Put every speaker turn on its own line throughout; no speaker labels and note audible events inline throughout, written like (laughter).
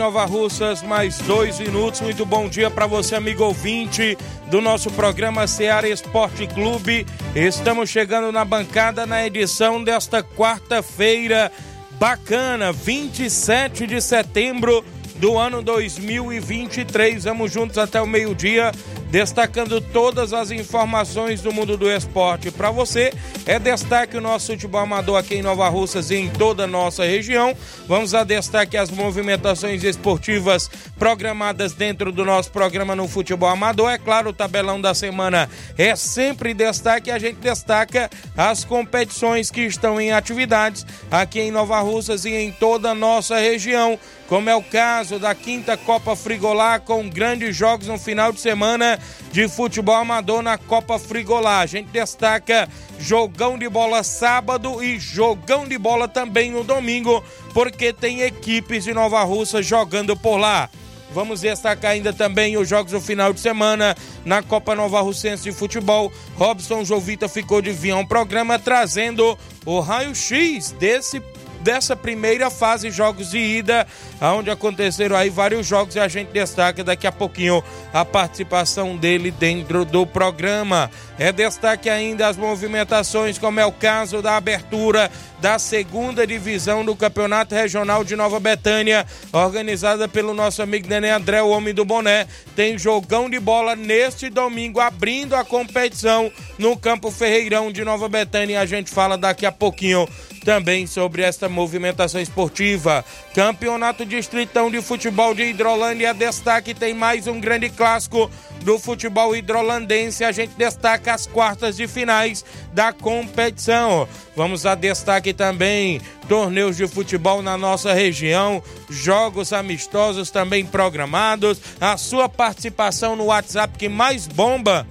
Nova Russas, mais dois minutos. Muito bom dia para você, amigo ouvinte do nosso programa Seara Esporte Clube. Estamos chegando na bancada na edição desta quarta-feira bacana, 27 de setembro do ano 2023. Vamos juntos até o meio-dia, destacando todas as informações do mundo do esporte para você. É destaque o nosso futebol amador aqui em Nova Russas e em toda a nossa região. Vamos a destaque as movimentações esportivas programadas dentro do nosso programa no futebol amador. É claro, o tabelão da semana é sempre destaque. A gente destaca as competições que estão em atividades aqui em Nova Russas e em toda a nossa região como é o caso da quinta Copa Frigolá, com grandes jogos no final de semana de futebol amador na Copa Frigolá. A gente destaca jogão de bola sábado e jogão de bola também no domingo, porque tem equipes de Nova Russa jogando por lá. Vamos destacar ainda também os jogos do final de semana na Copa Nova Russense de Futebol. Robson Jovita ficou de vir um programa trazendo o raio-x desse dessa primeira fase jogos de ida, onde aconteceram aí vários jogos e a gente destaca daqui a pouquinho a participação dele dentro do programa. É destaque ainda as movimentações, como é o caso da abertura da segunda divisão do Campeonato Regional de Nova Betânia, organizada pelo nosso amigo Nenê André, o homem do boné. Tem jogão de bola neste domingo, abrindo a competição no Campo Ferreirão de Nova Betânia. A gente fala daqui a pouquinho também sobre esta movimentação esportiva. Campeonato Distritão de Futebol de Hidrolândia, destaque tem mais um grande clássico do futebol hidrolandense. A gente destaca as quartas de finais da competição. Vamos a destaque também torneios de futebol na nossa região, jogos amistosos também programados, a sua participação no WhatsApp que mais bomba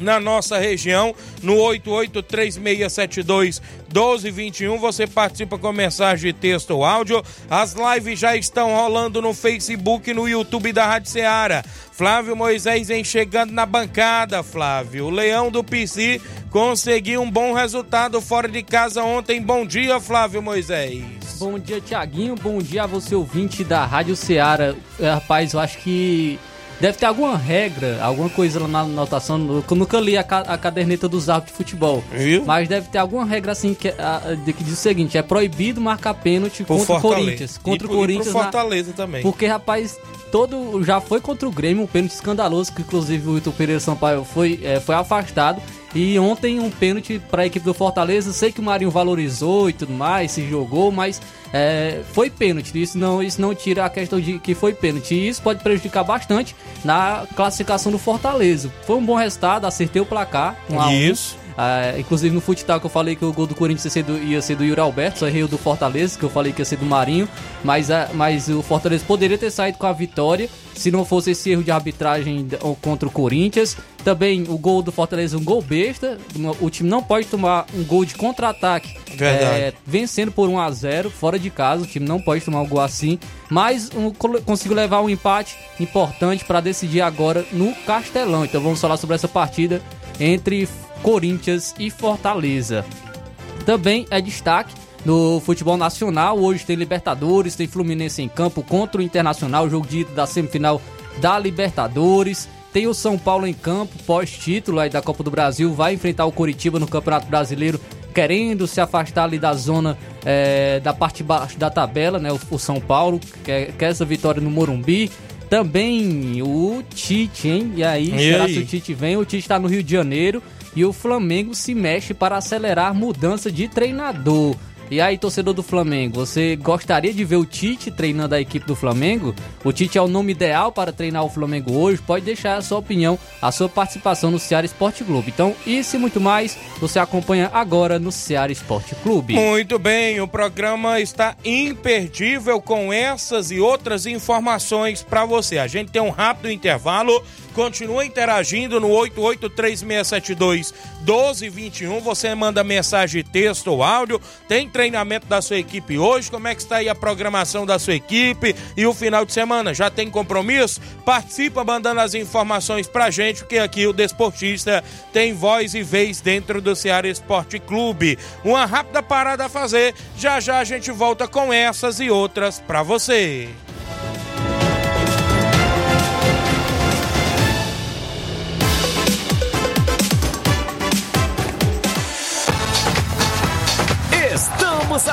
na nossa região, no 883672 1221. Você participa com mensagem de texto ou áudio. As lives já estão rolando no Facebook e no YouTube da Rádio Ceará. Flávio Moisés vem chegando na bancada, Flávio. O Leão do PC conseguiu um bom resultado fora de casa ontem. Bom dia, Flávio Moisés.
Bom dia, Tiaguinho. Bom dia a você, ouvinte da Rádio Ceará. É, rapaz, eu acho que Deve ter alguma regra, alguma coisa lá na anotação. Eu nunca li a, a caderneta dos árbitros de futebol.
Viu?
Mas deve ter alguma regra assim que, a, de, que diz o seguinte: é proibido marcar pênalti
Por
contra o. Corinthians. Contra
e,
o
por- e
Corinthians.
pro
na-
Fortaleza também.
porque, rapaz, todo. Já foi contra o Grêmio, um pênalti escandaloso, que inclusive o Vitor Pereira Sampaio foi, é, foi afastado. E ontem um pênalti para a equipe do Fortaleza. Sei que o Marinho valorizou e tudo mais, se jogou, mas é, foi pênalti. Isso não, isso não tira a questão de que foi pênalti. E isso pode prejudicar bastante na classificação do Fortaleza. Foi um bom resultado, acertei o placar. Um.
Isso.
Ah, inclusive no futsal que eu falei que o gol do Corinthians ia ser do, ia ser do Yuri Alberto, só errei o do Fortaleza, que eu falei que ia ser do Marinho, mas, ah, mas o Fortaleza poderia ter saído com a vitória se não fosse esse erro de arbitragem contra o Corinthians. Também o gol do Fortaleza, um gol besta, o time não pode tomar um gol de contra-ataque é, vencendo por 1 a 0 fora de casa, o time não pode tomar um gol assim, mas um, conseguiu levar um empate importante para decidir agora no Castelão. Então vamos falar sobre essa partida entre Corinthians e Fortaleza. Também é destaque no futebol nacional. Hoje tem Libertadores, tem Fluminense em campo contra o Internacional, jogo de ida da semifinal da Libertadores. Tem o São Paulo em campo, pós-título aí da Copa do Brasil, vai enfrentar o Coritiba no Campeonato Brasileiro querendo se afastar ali da zona é, da parte baixa da tabela, né? O, o São Paulo quer, quer essa vitória no Morumbi. Também o Tite, hein? E aí,
E
será
aí?
que o Tite vem? O Tite está no Rio de Janeiro e o Flamengo se mexe para acelerar mudança de treinador. E aí, torcedor do Flamengo, você gostaria de ver o Tite treinando a equipe do Flamengo? O Tite é o nome ideal para treinar o Flamengo hoje? Pode deixar a sua opinião, a sua participação no Ceará Esporte Clube. Então, isso e muito mais, você acompanha agora no Ceará Esporte Clube.
Muito bem, o programa está imperdível com essas e outras informações para você. A gente tem um rápido intervalo. Continua interagindo no 883672 1221. Você manda mensagem, texto ou áudio. Tem treinamento da sua equipe hoje? Como é que está aí a programação da sua equipe? E o final de semana? Já tem compromisso? Participa mandando as informações pra gente, porque aqui o Desportista tem voz e vez dentro do Ceará Esporte Clube. Uma rápida parada a fazer. Já já a gente volta com essas e outras pra você.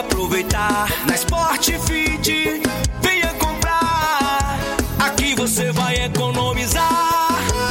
Aproveitar.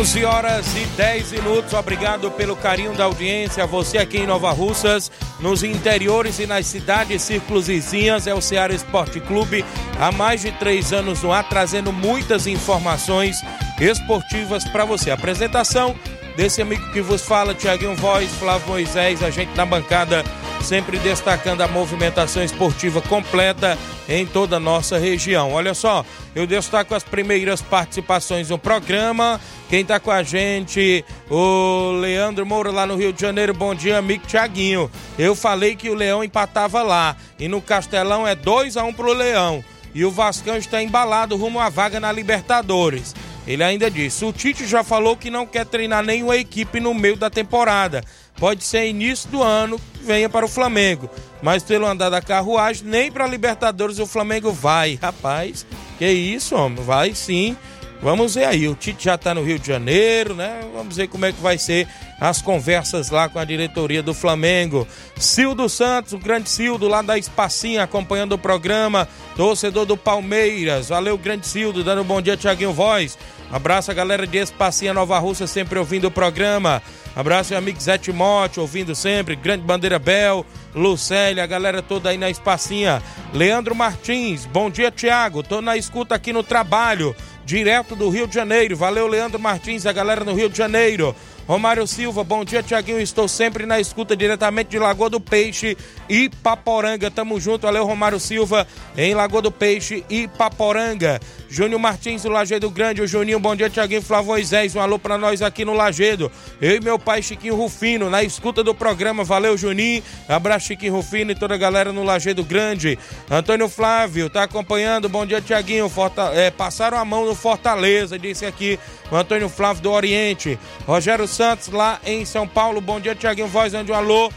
11 horas e 10 minutos. Obrigado pelo carinho da audiência. Você aqui em Nova Russas, nos interiores e nas cidades círculos vizinhas, é o Ceará Esporte Clube. Há mais de três anos no ar, trazendo muitas informações esportivas para você. Apresentação desse amigo que vos fala, Tiaguinho Voz, Flávio Moisés, a gente na bancada, sempre destacando a movimentação esportiva completa em toda a nossa região. Olha só, eu destaco as primeiras participações no programa. Quem tá com a gente, o Leandro Moura lá no Rio de Janeiro. Bom dia, amigo Tiaguinho. Eu falei que o Leão empatava lá e no Castelão é 2 a 1 pro Leão. E o Vascão está embalado rumo à vaga na Libertadores. Ele ainda disse: o Tite já falou que não quer treinar nenhuma equipe no meio da temporada. Pode ser início do ano que venha para o Flamengo. Mas pelo andar da carruagem, nem para Libertadores o Flamengo vai. (laughs) Rapaz, que isso, homem? Vai sim. Vamos ver aí. O Tite já está no Rio de Janeiro, né? Vamos ver como é que vai ser as conversas lá com a diretoria do Flamengo. Cildo Santos, o grande Cildo lá da Espacinha, acompanhando o programa. Torcedor do Palmeiras. Valeu, grande Cildo, dando um bom dia, Tiaguinho Voz. Abraço a galera de Espacinha Nova Russa, sempre ouvindo o programa. Abraço, meu amigo Zé Timote, ouvindo sempre. Grande Bandeira Bel, Lucélia, a galera toda aí na Espacinha. Leandro Martins, bom dia, Tiago. Tô na escuta aqui no trabalho, direto do Rio de Janeiro. Valeu, Leandro Martins, a galera no Rio de Janeiro. Romário Silva, bom dia, Tiaguinho. Estou sempre na escuta diretamente de Lagoa do Peixe e Paporanga. Tamo junto, valeu, Romário Silva, em Lagoa do Peixe e Paporanga. Júnior Martins do Lagedo Grande, o Juninho, bom dia, Tiaguinho Flávio Moisés. Um alô pra nós aqui no Lagedo. Eu e meu pai Chiquinho Rufino, na escuta do programa. Valeu, Juninho. Abraço, Chiquinho Rufino e toda a galera no Lagedo Grande. Antônio Flávio, tá acompanhando. Bom dia, Tiaguinho. Forta... É, passaram a mão no Fortaleza, disse aqui o Antônio Flávio do Oriente. Rogério Santos, lá em São Paulo. Bom dia, Tiaguinho Voz, onde um alô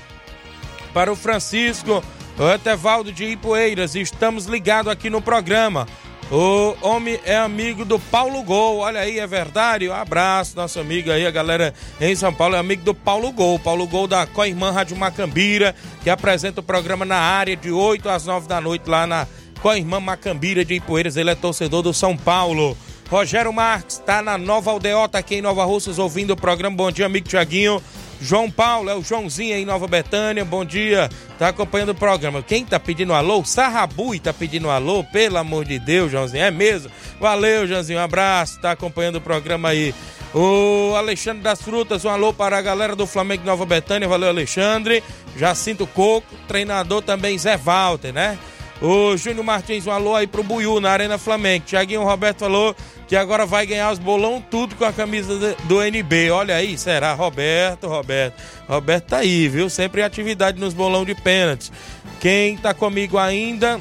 para o Francisco, o Etevaldo de Ipueiras. Estamos ligados aqui no programa. O homem é amigo do Paulo Gol, olha aí, é verdade? Um abraço, nosso amigo aí, a galera em São Paulo é amigo do Paulo Gol. Paulo Gol da Coirmã Rádio Macambira, que apresenta o programa na área de 8 às 9 da noite lá na Coirmã Macambira de Ipueiras. Ele é torcedor do São Paulo. Rogério Marques está na Nova Aldeota aqui em Nova Russas ouvindo o programa. Bom dia, amigo Tiaguinho. João Paulo, é o Joãozinho aí em Nova Betânia, bom dia, tá acompanhando o programa. Quem tá pedindo alô? Sarrabui tá pedindo alô, pelo amor de Deus, Joãozinho, é mesmo? Valeu, Joãozinho, um abraço, tá acompanhando o programa aí. O Alexandre das Frutas, um alô para a galera do Flamengo de Nova Betânia, valeu, Alexandre. Jacinto Coco, treinador também Zé Walter, né? O Júnior Martins, um alô aí pro Buiú, na Arena Flamengo. Tiaguinho Roberto falou que agora vai ganhar os bolão tudo com a camisa do NB. Olha aí, será? Roberto, Roberto. Roberto tá aí, viu? Sempre em atividade nos bolão de pênaltis. Quem tá comigo ainda,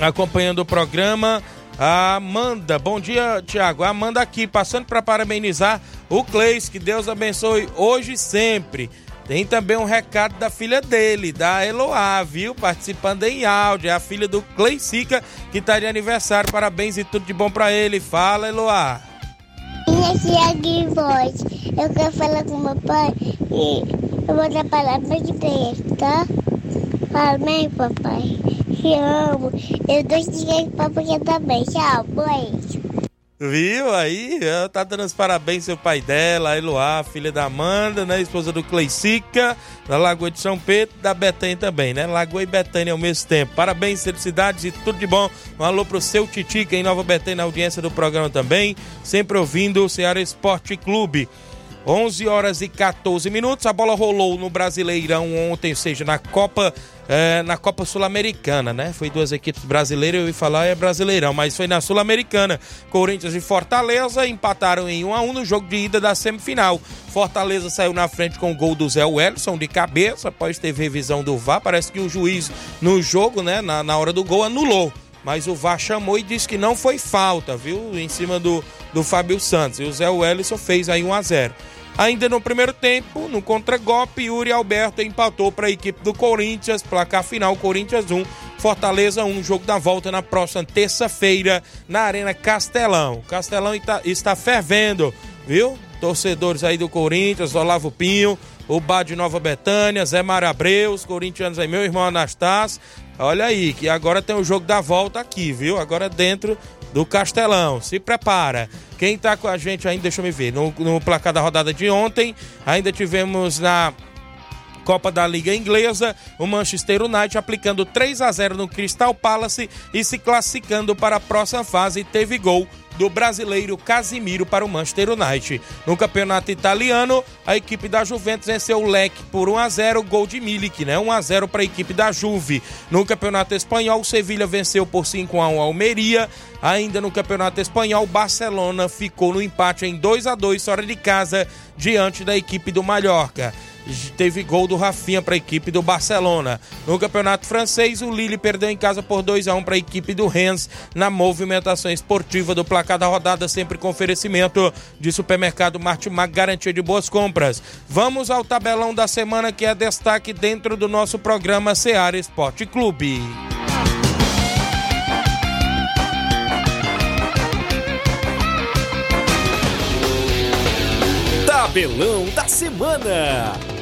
acompanhando o programa, a Amanda. Bom dia, Tiago. Amanda aqui, passando para parabenizar o Cleis. Que Deus abençoe hoje e sempre. Tem também um recado da filha dele, da Eloá, viu? Participando em áudio. É a filha do Cleicica, que tá de aniversário. Parabéns e tudo de bom para ele. Fala, Eloá.
Minha aqui voz. Eu quero falar com meu pai e eu vou dar parabéns pra ele, tá? Amém, papai. Te amo. Eu dou dinheiro pra você também. Tchau, beijo.
Viu aí? Tá dando os parabéns ao pai dela, a Eloá, filha da Amanda, né? Esposa do Cleicica, da Lagoa de São Pedro, da Betânia também, né? Lagoa e Betânia ao mesmo tempo. Parabéns, felicidades e tudo de bom. Um alô pro seu Titica em Nova Betânia, na audiência do programa também. Sempre ouvindo o Ceará Esporte Clube. 11 horas e 14 minutos. A bola rolou no Brasileirão ontem, ou seja, na Copa é, na Copa Sul-Americana, né? Foi duas equipes brasileiras, eu ia falar é Brasileirão, mas foi na Sul-Americana. Corinthians e Fortaleza empataram em 1 a 1 no jogo de ida da semifinal. Fortaleza saiu na frente com o gol do Zé Wellison de cabeça, após ter revisão do VAR. Parece que o juiz no jogo, né, na, na hora do gol, anulou. Mas o VAR chamou e disse que não foi falta, viu? Em cima do, do Fábio Santos. E o Zé Wellison fez aí 1 a 0 Ainda no primeiro tempo, no contragolpe, Yuri Alberto empatou para a equipe do Corinthians, placar final Corinthians 1, Fortaleza 1, jogo da volta na próxima terça-feira na Arena Castelão. Castelão está fervendo, viu? Torcedores aí do Corinthians, Olavo Pinho, o Bá de Nova Betânia, Zé Mário Abreu, os corintianos aí, meu irmão Anastácio. Olha aí, que agora tem o jogo da volta aqui, viu? Agora dentro do Castelão. Se prepara. Quem tá com a gente ainda, deixa eu me ver, no, no placar da rodada de ontem, ainda tivemos na Copa da Liga Inglesa, o Manchester United aplicando 3 a 0 no Crystal Palace e se classificando para a próxima fase. Teve gol do brasileiro Casimiro para o Manchester United. No campeonato italiano, a equipe da Juventus venceu o Leque por 1 a 0, gol de Milik, né? 1 a 0 para a equipe da Juve. No campeonato espanhol, o Sevilha venceu por 5 a 1 a Almeria. Ainda no campeonato espanhol, Barcelona ficou no empate em 2 a 2 fora de casa diante da equipe do Mallorca teve gol do Rafinha para a equipe do Barcelona. No Campeonato Francês, o Lille perdeu em casa por 2 a 1 para a equipe do Rennes na movimentação esportiva do placar da rodada, sempre com oferecimento de supermercado Martimag, garantia de boas compras. Vamos ao tabelão da semana que é destaque dentro do nosso programa Seara Esporte Clube.
Tabelão da semana.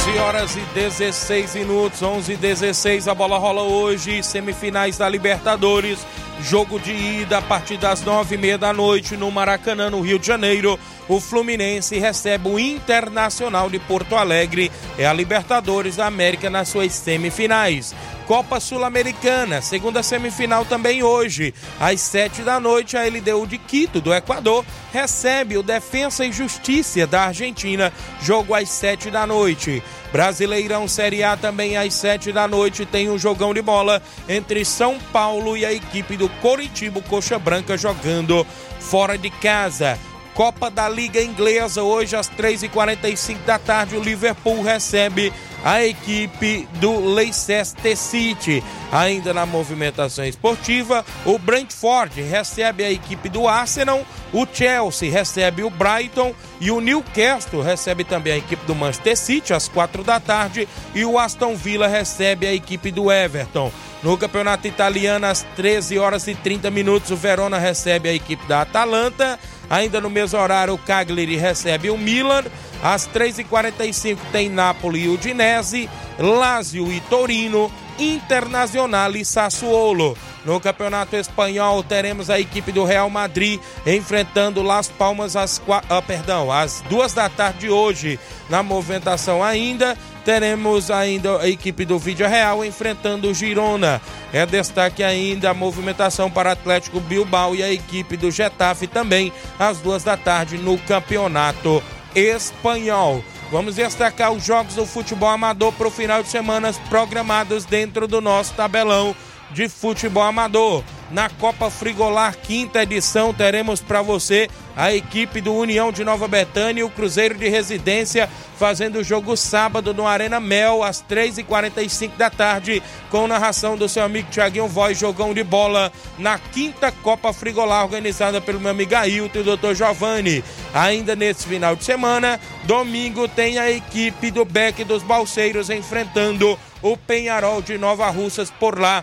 11 horas e 16 minutos, 11 e 16. A bola rola hoje, semifinais da Libertadores. Jogo de ida a partir das nove e meia da noite no Maracanã, no Rio de Janeiro. O Fluminense recebe o Internacional de Porto Alegre. É a Libertadores da América nas suas semifinais. Copa Sul-Americana, segunda semifinal também hoje. Às sete da noite, a LDU de Quito, do Equador, recebe o Defensa e Justiça da Argentina. Jogo às sete da noite. Brasileirão Série A também às sete da noite tem um jogão de bola entre São Paulo e a equipe do Coritiba Coxa Branca jogando fora de casa. Copa da Liga Inglesa, hoje às 3h45 da tarde, o Liverpool recebe a equipe do Leicester City. Ainda na movimentação esportiva, o Brentford recebe a equipe do Arsenal, o Chelsea recebe o Brighton e o Newcastle recebe também a equipe do Manchester City às quatro da tarde e o Aston Villa recebe a equipe do Everton. No campeonato italiano, às 13 horas e 30 minutos, o Verona recebe a equipe da Atalanta. Ainda no mesmo horário, o Cagliari recebe o Milan. Às 3h45 tem Napoli e Udinese, Lazio e Torino, Internacional e Sassuolo. No Campeonato Espanhol teremos a equipe do Real Madrid enfrentando Las Palmas às, ah, perdão, às duas da tarde de hoje. Na movimentação ainda teremos ainda a equipe do Vídeo Real enfrentando o Girona. É destaque ainda a movimentação para Atlético Bilbao e a equipe do Getafe também às duas da tarde no Campeonato Espanhol. Vamos destacar os jogos do futebol amador para o final de semana programados dentro do nosso tabelão de futebol amador. Na Copa Frigolar, quinta edição, teremos para você a equipe do União de Nova Betânia e o Cruzeiro de Residência fazendo o jogo sábado no Arena Mel, às 3h45 da tarde, com narração do seu amigo Tiaguinho Voz, jogão de bola na quinta Copa Frigolar, organizada pelo meu amigo Ailton e o Dr. Giovanni. Ainda nesse final de semana, domingo, tem a equipe do Beck dos Balseiros enfrentando o Penharol de Nova Russas por lá,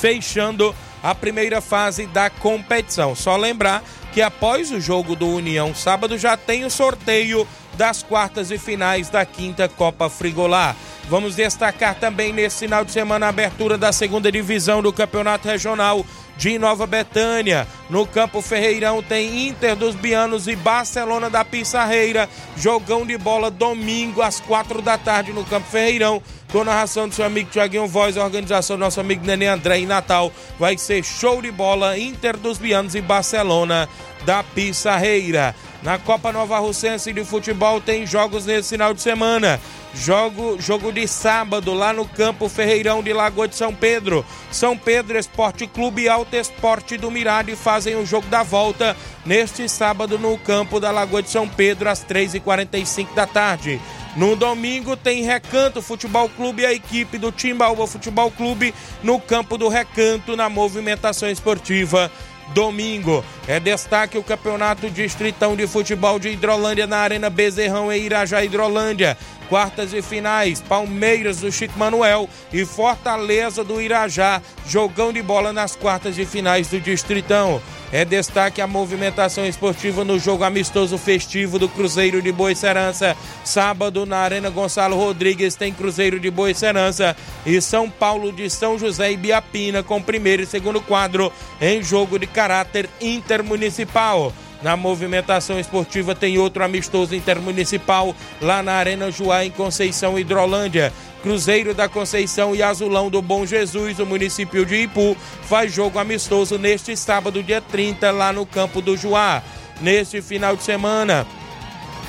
fechando a primeira fase da competição. Só lembrar que após o jogo do União sábado já tem o sorteio das quartas e finais da quinta Copa Frigolar. Vamos destacar também nesse final de semana a abertura da segunda divisão do Campeonato Regional de Nova Betânia. No Campo Ferreirão tem Inter dos Bianos e Barcelona da Pissarreira. Jogão de bola domingo às quatro da tarde no Campo Ferreirão. Com narração do seu amigo Tiaguinho Voz, organização do nosso amigo Nenê André em Natal. Vai ser show de bola Inter dos Bianos e Barcelona da Pissarreira. Na Copa Nova Russense de Futebol tem jogos nesse final de semana. Jogo, jogo de sábado lá no campo Ferreirão de Lagoa de São Pedro. São Pedro Esporte Clube e Alto Esporte do Mirade fazem o jogo da volta neste sábado no campo da Lagoa de São Pedro às 3h45 da tarde. No domingo tem Recanto Futebol Clube e a equipe do Timbaúba Futebol Clube no campo do Recanto na movimentação esportiva domingo. É destaque o Campeonato Distritão de Futebol de Hidrolândia na Arena Bezerrão em Irajá, Hidrolândia. Quartas e finais, Palmeiras do Chico Manuel e Fortaleza do Irajá. Jogão de bola nas quartas de finais do Distritão. É destaque a movimentação esportiva no jogo amistoso festivo do Cruzeiro de Boicerança. Sábado, na Arena Gonçalo Rodrigues, tem Cruzeiro de Boicerança e São Paulo de São José e Biapina com primeiro e segundo quadro em jogo de caráter intermunicipal. Na movimentação esportiva tem outro amistoso intermunicipal lá na Arena Joá em Conceição Hidrolândia. Cruzeiro da Conceição e Azulão do Bom Jesus, o município de Ipu, faz jogo amistoso neste sábado, dia 30, lá no campo do Juá. Neste final de semana,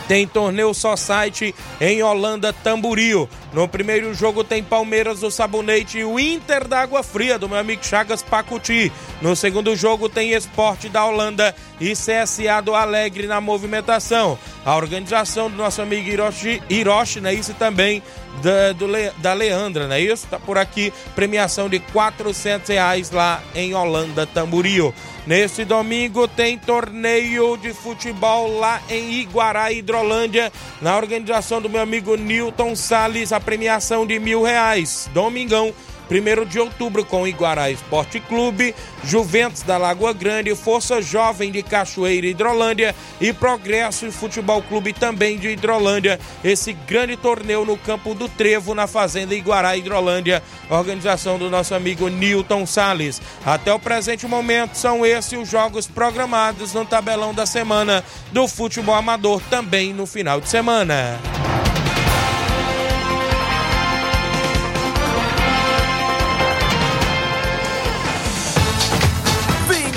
tem torneio só site em Holanda Tamburil. No primeiro jogo tem Palmeiras do Sabonete e o Inter da Água Fria do meu amigo Chagas Pacuti. No segundo jogo tem Esporte da Holanda e CSA do Alegre na movimentação. A organização do nosso amigo Hiroshi, Hiroshi né? Isso também da, do, da Leandra, né? Isso tá por aqui, premiação de 400 reais lá em Holanda Tamburil. Neste domingo tem torneio de futebol lá em Iguará, Hidrolândia, na organização do meu amigo Newton Salles, a premiação de mil reais. Domingão 1 de outubro com Iguará Esporte Clube, Juventus da Lagoa Grande, Força Jovem de Cachoeira Hidrolândia e Progresso Futebol Clube também de Hidrolândia. Esse grande torneio no campo do Trevo, na Fazenda Iguará Hidrolândia, organização do nosso amigo Newton Sales. Até o presente momento são esses os jogos programados no tabelão da semana do futebol amador também no final de semana.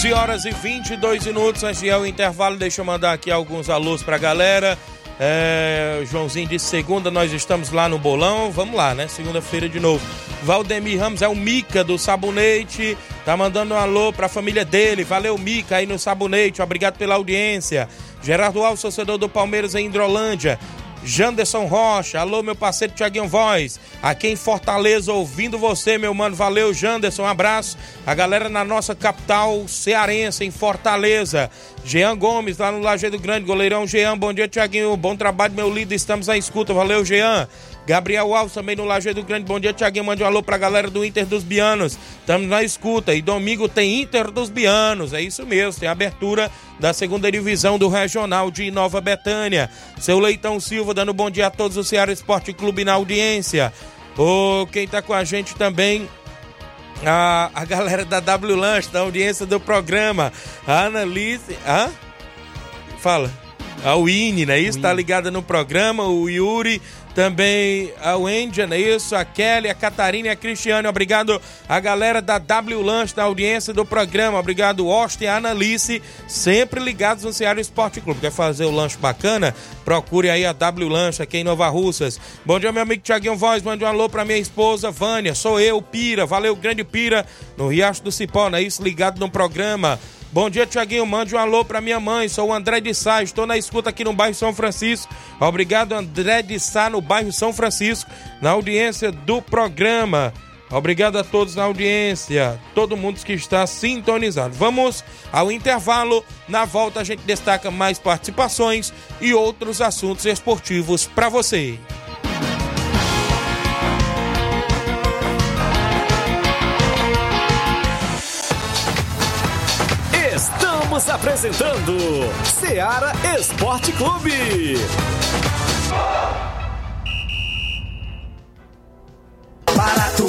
11 horas e 22 minutos antes ir ao intervalo, deixa eu mandar aqui alguns alôs pra galera. É, Joãozinho de segunda, nós estamos lá no bolão. Vamos lá, né? Segunda-feira de novo. Valdemir Ramos é o Mica do Sabonete. Tá mandando um alô pra família dele. Valeu, Mica, aí no Sabonete. Obrigado pela audiência. Gerardo Alves, torcedor do Palmeiras em Hidrolândia. Janderson Rocha, alô meu parceiro Tiaguinho Voz, aqui em Fortaleza ouvindo você meu mano, valeu Janderson, um abraço, a galera na nossa capital cearense em Fortaleza, Jean Gomes lá no Lajeado Grande, goleirão Jean, bom dia Tiaguinho, bom trabalho meu líder, estamos à escuta, valeu Jean, Gabriel Alves também no Lajeado Grande. Bom dia, Tiaguinho. Mande um alô pra galera do Inter dos Bianos. Estamos na escuta. E domingo tem Inter dos Bianos. É isso mesmo. Tem abertura da segunda divisão do Regional de Nova Betânia. Seu Leitão Silva dando bom dia a todos o Ceará Esporte Clube na audiência. Ô, quem tá com a gente também a, a galera da W Lanche, da audiência do programa. A Annalise. Hã? Fala. A Winnie, não é isso? Tá ligada no programa. O Yuri também a Wendy, é isso? A Kelly, a Catarina e a Cristiane. Obrigado a galera da W Lanche, da audiência do programa. Obrigado, Austin e a Analice, sempre ligados no Ceará Esporte Clube. Quer fazer o lanche bacana? Procure aí a W Lanche aqui em Nova Russas. Bom dia, meu amigo Tiaguinho Voz. Mande um alô pra minha esposa, Vânia. Sou eu, Pira. Valeu, grande Pira, no Riacho do Cipó, não é isso? Ligado no programa. Bom dia, Tiaguinho. Mande um alô para minha mãe. Sou o André de Sá. Estou na escuta aqui no bairro São Francisco. Obrigado, André de Sá, no bairro São Francisco, na audiência do programa. Obrigado a todos na audiência, todo mundo que está sintonizado. Vamos ao intervalo. Na volta a gente destaca mais participações e outros assuntos esportivos para você.
Apresentando Seara Esporte Clube.
Barato,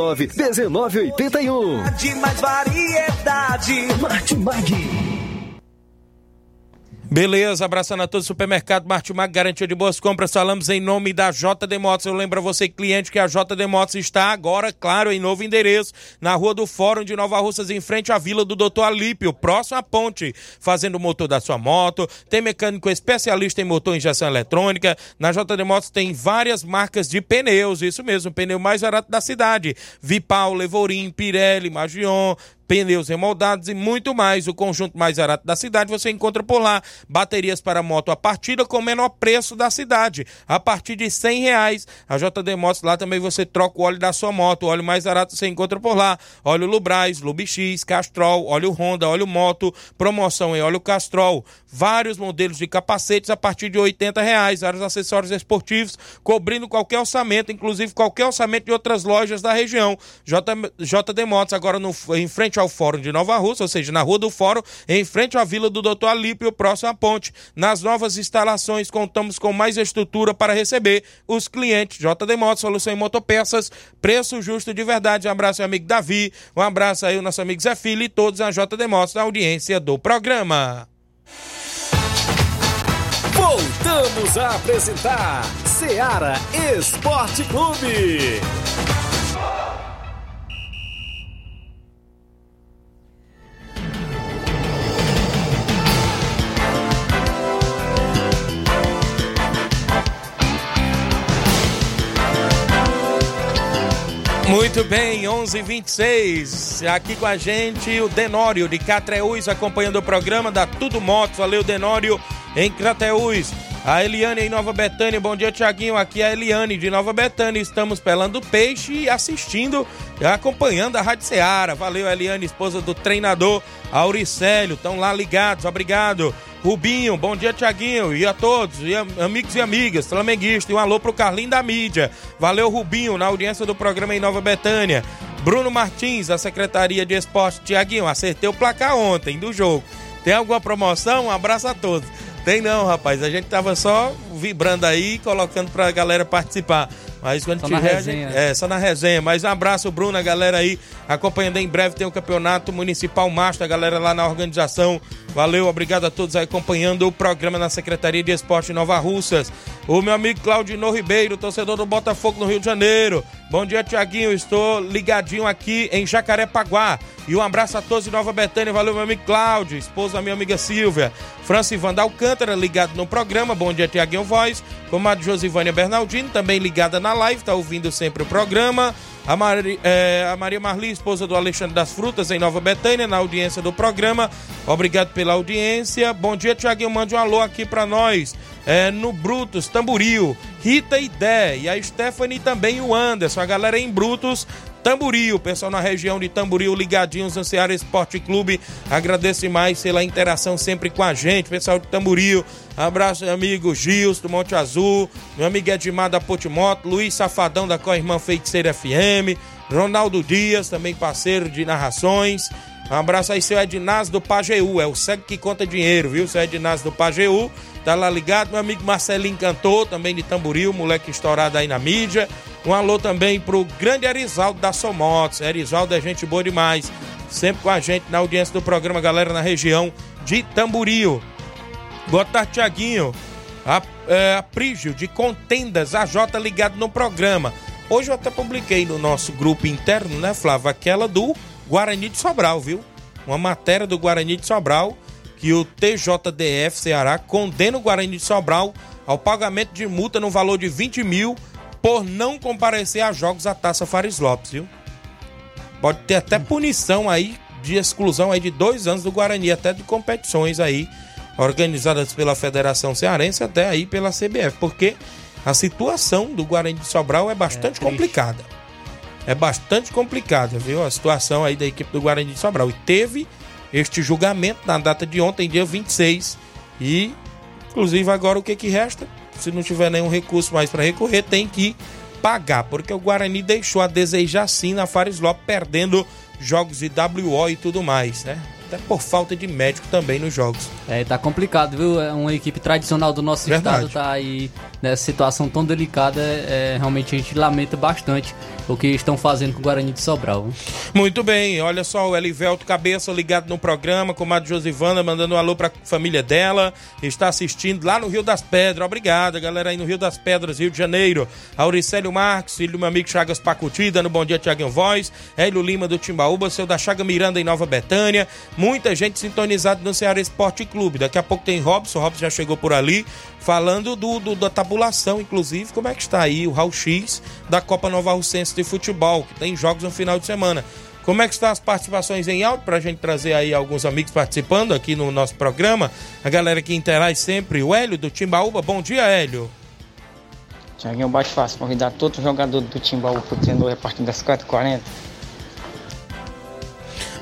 1981.
De mais variedade.
Martimag.
Beleza, abraçando a todos do supermercado Martimag, garantia de boas compras. Falamos em nome da JD Motos. Eu lembro a você, cliente, que a JD Motos está agora, claro, em novo endereço, na Rua do Fórum de Nova Russas, em frente à Vila do Doutor Alípio, próximo à ponte, fazendo o motor da sua moto. Tem mecânico especialista em motor e injeção eletrônica. Na JD Motos tem várias marcas de pneus, isso mesmo, pneu mais barato da cidade. Vipal, Levorim, Pirelli, Magion, pneus remoldados e muito mais. O conjunto mais barato da cidade você encontra por lá. Baterias para moto a partida com o menor preço da cidade, a partir de cem reais. A JD Motos lá também você troca o óleo da sua moto. O óleo mais barato você encontra por lá. Óleo Lubrais, Lubix, Castrol, óleo Honda, óleo Moto, promoção em óleo Castrol. Vários modelos de capacetes a partir de oitenta reais. Vários acessórios esportivos cobrindo qualquer orçamento, inclusive qualquer orçamento de outras lojas da região. J, JD Motos agora no, em frente ao Fórum de Nova Rússia, ou seja, na Rua do Fórum, em frente à Vila do Doutor Alípio, próximo à ponte. Nas novas instalações, contamos com mais estrutura para receber os clientes. JD Motos, solução em motopeças, preço justo de verdade. Um abraço, meu amigo Davi. Um abraço aí, o nosso amigo Zé Filho e todos a JD Motos na audiência do programa.
Voltamos a apresentar Seara Esporte Clube.
Muito bem, 11:26 aqui com a gente o Denório de Catreús acompanhando o programa da Tudo Motos. Valeu, Denório em Crateús. A Eliane em Nova Betânia, bom dia Tiaguinho, aqui é a Eliane de Nova Betânia, estamos pelando peixe e assistindo, acompanhando a Rádio Seara. Valeu Eliane, esposa do treinador Auricélio, estão lá ligados, obrigado. Rubinho, bom dia Tiaguinho e a todos, e amigos e amigas, flamenguistas, e um alô pro Carlinho da mídia. Valeu Rubinho, na audiência do programa em Nova Betânia. Bruno Martins, da Secretaria de Esporte, Tiaguinho, acertei o placar ontem do jogo. Tem alguma promoção? Um abraço a todos. Tem não, rapaz. A gente tava só vibrando aí, colocando pra galera participar. Mas quando
Só na
tiver. a
resenha,
gente-? É, só na resenha. Mas um abraço, Bruno, a galera aí acompanhando. Em breve tem o Campeonato Municipal Master, a galera lá na organização. Valeu, obrigado a todos aí acompanhando o programa na Secretaria de Esporte Nova Russas. O meu amigo Claudino Ribeiro, torcedor do Botafogo no Rio de Janeiro. Bom dia, Tiaguinho. Estou ligadinho aqui em Jacarepaguá. E um abraço a todos de Nova Betânia. Valeu, meu amigo Cláudio, esposa da minha amiga Silvia. Francis Vanda Alcântara, ligado no programa. Bom dia, Tiaguinho Voz. Comadre Josivânia Bernardino, também ligada na live, tá ouvindo sempre o programa. A, Mari- eh, a Maria Marli, esposa do Alexandre das Frutas, em Nova Betânia, na audiência do programa. Obrigado pela audiência. Bom dia, Tiaguinho. Mande um alô aqui pra nós. eh, no Brutos, Tamburil, Rita e Dé, e a Stephanie também o Anderson. A galera em Brutos, Tamburil, pessoal na região de Tamburil, ligadinhos no Ceará Esporte Clube. Agradeço demais pela interação sempre com a gente, pessoal de Tamburil. Abraço, meu amigo Gils do Monte Azul, meu amigo Edmar da Potimoto, Luiz Safadão da Corrimã Feiticeira FM, Ronaldo Dias, também parceiro de narrações. Um abraço aí, seu Ednaz do Pajeú, é o cego que conta dinheiro, viu? Seu Ednaz do Pajeú, tá lá ligado. Meu amigo Marcelinho Cantor, também de Tamboril, moleque estourado aí na mídia. Um alô também pro grande Erisaldo da Somotos. Erisaldo é gente boa demais, sempre com a gente na audiência do programa, galera na região de Tamboril. Boa tarde, Tiaguinho. A, é, a Prígio de Contendas, a J ligado no programa. Hoje eu até publiquei no nosso grupo interno, né, Flávio? Aquela do Guarani de Sobral, viu? Uma matéria do Guarani de Sobral que o TJDF Ceará condena o Guarani de Sobral ao pagamento de multa no valor de 20 mil por não comparecer a jogos da Taça Fares Lopes, viu? Pode ter até punição aí de exclusão aí de dois anos do Guarani, até de competições aí organizadas pela Federação Cearense, até aí pela CBF, porque a situação do Guarani de Sobral é bastante complicada. É bastante complicada, viu? A situação aí da equipe do Guarani de Sobral. E teve este julgamento na data de ontem, dia 26. E, inclusive, agora o que, que resta? Se não tiver nenhum recurso mais para recorrer, tem que pagar, porque o Guarani deixou a desejar sim na Fares Lopes, perdendo jogos de WO e tudo mais, né? Até por falta de médico também nos jogos.
É, tá complicado, viu? É uma equipe tradicional do nosso
Verdade.
estado tá aí nessa situação tão delicada. É, realmente a gente lamenta bastante o que estão fazendo com o Guarani de Sobral.
Muito bem, olha só, o Elivelto Cabeça ligado no programa, com a Josivana mandando um alô pra família dela, está assistindo lá no Rio das Pedras, obrigado, galera aí no Rio das Pedras, Rio de Janeiro, Auricélio Marques, filho do meu amigo Chagas Pacutida, no Bom Dia Tiaguinho Voz, Hélio Lima do Timbaúba, seu da Chaga Miranda em Nova Betânia, muita gente sintonizada no Ceará Esporte Clube, daqui a pouco tem Robson, Robson já chegou por ali, falando do, do- da tabulação, inclusive, como é que está aí o Raul X da Copa Nova Russense de Futebol, que tem jogos no final de semana. Como é que estão as participações em áudio para a gente trazer aí alguns amigos participando aqui no nosso programa? A galera que interage sempre, o Hélio do Timbaúba. Bom dia, Hélio.
Tiaguinho bate fácil, convidar todo jogador do Timbaú pro treino a partir das 4h40.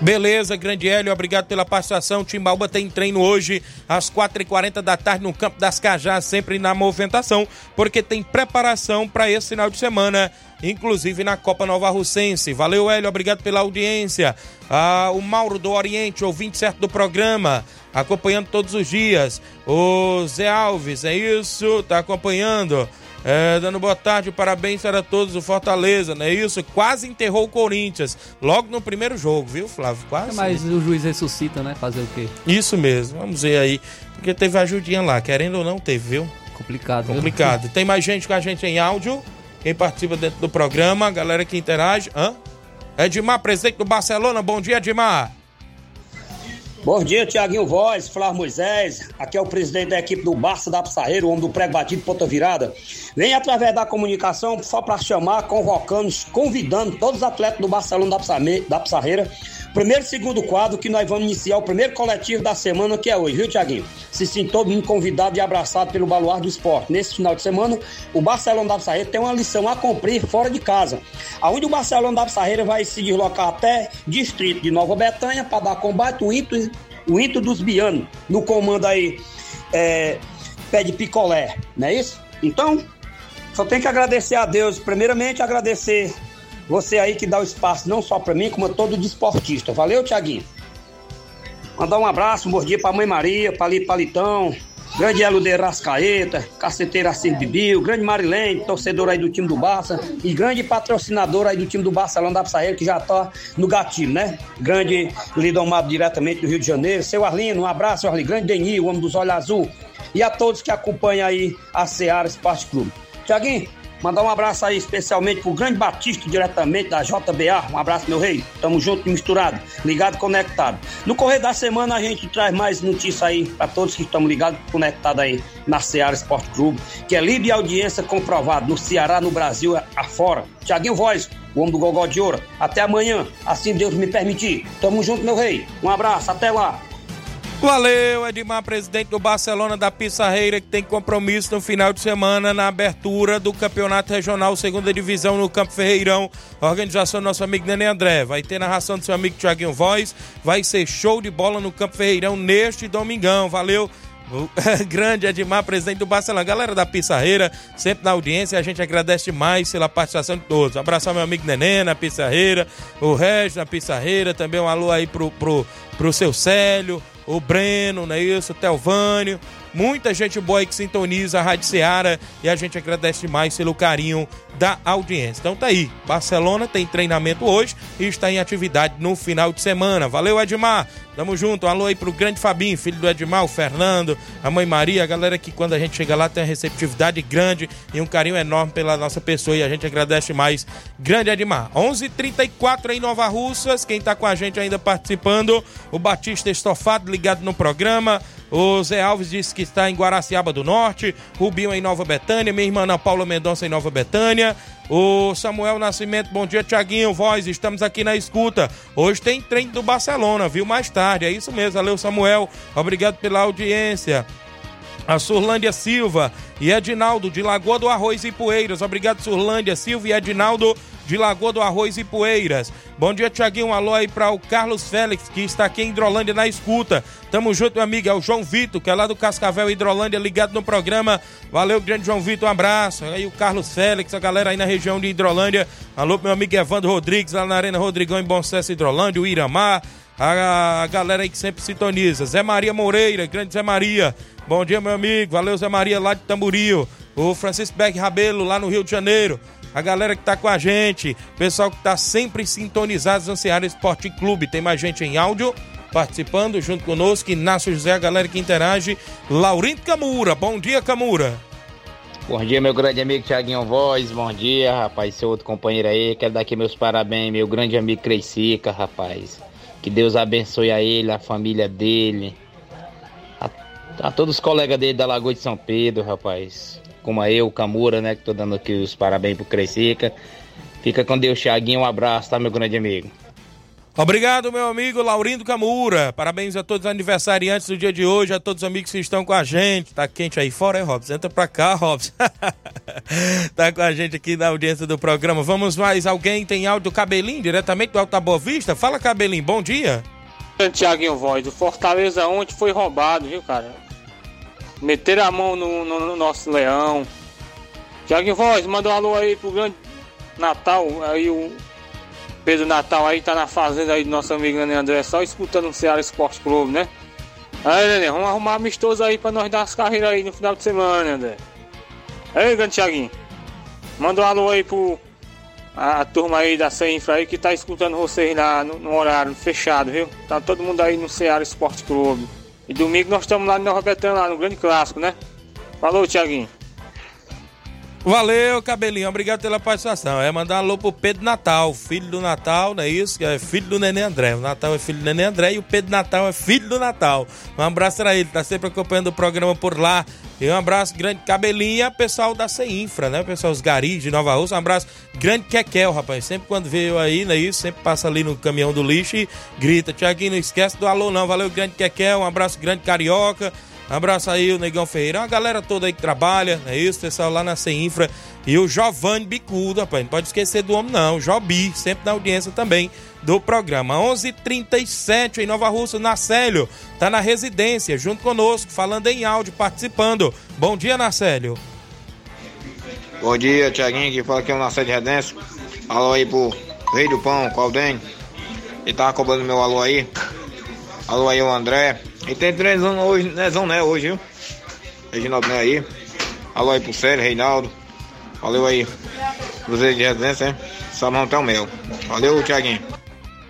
Beleza, grande Hélio, obrigado pela participação. Timbaúba tem treino hoje às 4h40 da tarde no Campo das Cajás, sempre na movimentação, porque tem preparação para esse final de semana, inclusive na Copa Nova Russense. Valeu, Hélio, obrigado pela audiência. Ah, o Mauro do Oriente, ouvinte certo do programa, acompanhando todos os dias. O Zé Alves, é isso? Tá acompanhando. É, dando boa tarde, parabéns para todos do Fortaleza, não é isso? Quase enterrou o Corinthians, logo no primeiro jogo, viu, Flávio? Quase.
Mas o juiz ressuscita, né? Fazer o quê?
Isso mesmo, vamos ver aí. Porque teve ajudinha lá, querendo ou não, teve, viu?
Complicado.
Complicado. (laughs) Tem mais gente com a gente em áudio, quem participa dentro do programa, galera que interage. Hã? Edmar, presidente do Barcelona, bom dia, Edmar.
Bom dia, Tiaguinho Voz, Flávio Moisés. Aqui é o presidente da equipe do Barça da Pissarreira, o homem do prego batido ponta virada. Vem através da comunicação só para chamar, convocando, convidando todos os atletas do Barcelona da Pissarreira. Primeiro e segundo quadro que nós vamos iniciar o primeiro coletivo da semana que é hoje, viu, Tiaguinho? Se sinta todo convidado e abraçado pelo Baluar do Esporte. Nesse final de semana, o Barcelona da Pissarreira tem uma lição a cumprir fora de casa. Aonde o Barcelona da Pissarreira vai se deslocar até distrito de Nova Betânia para dar combate ao Inter, o Inter dos Bianos, no comando aí é, pé de picolé, não é isso? Então, só tem que agradecer a Deus. Primeiramente, agradecer você aí que dá o espaço não só para mim, como a todo desportista. Valeu, Tiaguinho. Mandar um abraço, um bom dia pra Mãe Maria, Palito Palitão, grande Elo de Rascaeta, caceteira Assim Bibiu, grande Marilene, torcedor aí do time do Barça e grande patrocinador aí do time do Barcelona da Psael, que já tá no gatilho, né? Grande Lidomado diretamente do Rio de Janeiro. Seu Arlindo, um abraço, Arlindo. Grande Deni, o homem dos olhos azul. E a todos que acompanham aí a Seara Esporte Clube. Tiaguinho, Mandar um abraço aí especialmente pro Grande Batista, diretamente da JBA. Um abraço, meu rei. Tamo junto e misturado. Ligado conectado. No correr da semana a gente traz mais notícias aí para todos que estão ligados conectados aí na Seara Esporte Clube, que é livre audiência comprovado no Ceará, no Brasil, afora. Tiaguinho Voz, o homem do Gogó de Ouro. Até amanhã, assim Deus me permitir. Tamo junto, meu rei. Um abraço, até lá.
Valeu, Edmar, presidente do Barcelona da Pissarreira, que tem compromisso no final de semana na abertura do Campeonato Regional Segunda Divisão no Campo Ferreirão. Organização do nosso amigo Nenê André. Vai ter narração do seu amigo Tiaguinho Voz. Vai ser show de bola no Campo Ferreirão neste domingão. Valeu. (laughs) Grande Edmar, presidente do Barcelona. Galera da Pissarreira, sempre na audiência, a gente agradece demais pela participação de todos. Abraçar meu amigo Nenê na Pissarreira, o Regis na Pissarreira, também um alô aí pro, pro, pro seu Célio, o Breno, não é isso? O Telvânio, muita gente boa que sintoniza a Rádio Seara e a gente agradece demais pelo carinho da audiência. Então tá aí, Barcelona tem treinamento hoje e está em atividade no final de semana. Valeu, Edmar! Tamo junto, um alô aí pro grande Fabinho, filho do Edmar, o Fernando, a mãe Maria, a galera que quando a gente chega lá tem uma receptividade grande e um carinho enorme pela nossa pessoa e a gente agradece mais. Grande Edmar. 11:34 em Nova Russas, quem tá com a gente ainda participando, o Batista Estofado ligado no programa, o Zé Alves disse que está em Guaraciaba do Norte, Rubinho em Nova Betânia, minha irmã Ana Paula Mendonça em Nova Betânia, o Samuel Nascimento, bom dia, Tiaguinho, voz, estamos aqui na escuta. Hoje tem treino do Barcelona, viu? Mais tarde, é isso mesmo, valeu, Samuel, obrigado pela audiência. A Surlândia Silva e Edinaldo de Lagoa do Arroz e Poeiras. Obrigado, Surlândia Silva e Edinaldo de Lagoa do Arroz e Poeiras. Bom dia, Tiaguinho. Um alô aí para o Carlos Félix, que está aqui em Hidrolândia na escuta. Tamo junto, meu amigo. É o João Vitor, que é lá do Cascavel Hidrolândia, ligado no programa. Valeu, grande João Vitor. Um abraço. Aí o Carlos Félix, a galera aí na região de Hidrolândia. Alô, meu amigo Evandro Rodrigues, lá na Arena Rodrigão, em Bom Sucesso, Hidrolândia. O Iramar. A, a galera aí que sempre sintoniza. Zé Maria Moreira, grande Zé Maria. Bom dia, meu amigo. Valeu, Zé Maria, lá de Tamburio. O Francisco Beck Rabelo, lá no Rio de Janeiro a galera que tá com a gente, pessoal que tá sempre sintonizado no Ceará Esporte Clube. Tem mais gente em áudio participando junto conosco. Inácio José, a galera que interage. Laurindo Camura, bom dia, Camura.
Bom dia, meu grande amigo Thiaguinho Voz. Bom dia, rapaz, seu outro companheiro aí. Quero dar aqui meus parabéns, meu grande amigo Creicica, rapaz. Que Deus abençoe a ele, a família dele, a, a todos os colegas dele da Lagoa de São Pedro, rapaz como a eu, o Camura, né? Que tô dando aqui os parabéns pro Crecica. Fica com Deus, Thiaguinho. Um abraço, tá, meu grande amigo?
Obrigado, meu amigo Laurindo Camura. Parabéns a todos os aniversariantes do dia de hoje, a todos os amigos que estão com a gente. Tá quente aí fora, é, Robson? Entra pra cá, Robson. (laughs) tá com a gente aqui na audiência do programa. Vamos mais, alguém tem áudio Cabelinho, diretamente do Alto da Boa Vista? Fala, Cabelinho, bom dia.
Tiaguinho Voz, o Fortaleza ontem foi roubado, viu, cara? Meteram a mão no, no- no nosso leão. Tiaguinho Voz, manda um alô aí pro grande Natal. Aí o Pedro Natal aí tá na fazenda aí do nosso amigo André, só escutando o Ceará Esporte Clube, né? Aí, Nenê, vamos arrumar amistoso aí pra nós dar as carreiras aí no final de semana, né, André? Aí, grande Tiaguinho. Manda um alô aí pro a, a turma aí da Infra aí que tá escutando vocês lá no, no horário fechado, viu? Tá todo mundo aí no Ceará Esporte Clube. E domingo nós estamos lá no Nova lá no Grande Clássico, né? Falou, Tiaguinho.
Valeu, Cabelinho, obrigado pela participação. É mandar um alô pro Pedro Natal, filho do Natal, não é isso? É filho do Nenê André. O Natal é filho do Nenê André e o Pedro Natal é filho do Natal. Um abraço pra ele, tá sempre acompanhando o programa por lá. E um abraço grande, Cabelinha, pessoal da CEINFRA, né? Pessoal, os garis de Nova Rússia. Um abraço grande, Kekel, rapaz. Sempre quando veio aí, não é isso? Sempre passa ali no caminhão do lixo e grita. Tiaguinho, não esquece do alô, não. Valeu, grande Kekel. Um abraço grande, Carioca. Abraço aí, o Negão Ferreira, a galera toda aí que trabalha, é isso, pessoal lá na CEINFRA. E o Giovanni Bicudo, rapaz, não pode esquecer do homem não, o Jobi, sempre na audiência também do programa. 11:37 h 37 em Nova Russa, Nacélio, tá na residência, junto conosco, falando em áudio, participando. Bom dia, Nacélio.
Bom dia, Tiaguinho, que fala aqui é o Narcélio de Redenço. Alô aí pro Rei do Pão, Claudem. Ele tava cobrando meu alô aí. Alô aí, o André. Ele tem três anos hoje, nezão né, hoje, viu? Reginaldo né aí. Alô aí pro Célio, Reinaldo. Valeu aí. Cruzeiro de Residência, hein? Samão até o meu. Valeu, Tiaguinho.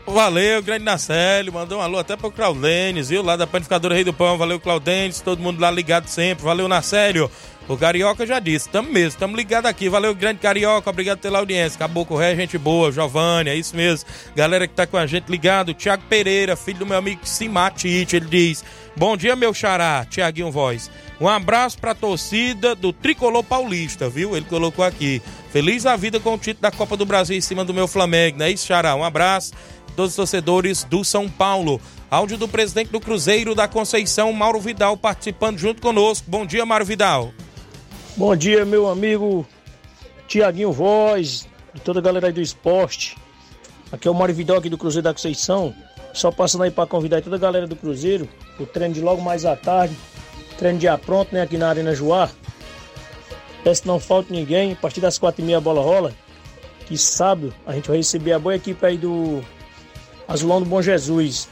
Valeu, grande Nacélio, mandou um alô até pro Claudênis, viu? Lá da Panificadora Rei do Pão, valeu Claudênis, todo mundo lá ligado sempre, valeu Nacélio. O Carioca já disse, tamo mesmo, tamo ligado aqui, valeu grande Carioca, obrigado pela audiência, Caboclo Ré, gente boa, Giovanni, é isso mesmo. Galera que tá com a gente ligado, Thiago Pereira, filho do meu amigo Simatite, ele diz, bom dia meu xará, Tiaguinho Voz. Um abraço pra torcida do Tricolor Paulista, viu? Ele colocou aqui. Feliz a vida com o título da Copa do Brasil em cima do meu Flamengo, não é isso, Xará? Um abraço todos os torcedores do São Paulo. Áudio do presidente do Cruzeiro da Conceição, Mauro Vidal, participando junto conosco. Bom dia, Mauro Vidal.
Bom dia, meu amigo Tiaguinho Voz, e toda a galera aí do esporte. Aqui é o Mário Vidal aqui do Cruzeiro da Conceição. Só passando aí para convidar toda a galera do Cruzeiro, o treino de logo mais à tarde, treino já pronto, né, aqui na Arena Joá. Peço que não falte ninguém, a partir das quatro e meia a bola rola. Que sábado a gente vai receber a boa equipe aí do Azulão do Bom Jesus.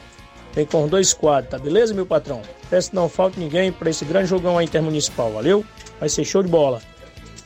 Vem com dois quadros, tá beleza, meu patrão? Peço que não falte ninguém para esse grande jogão aí intermunicipal, valeu? Vai ser show de bola.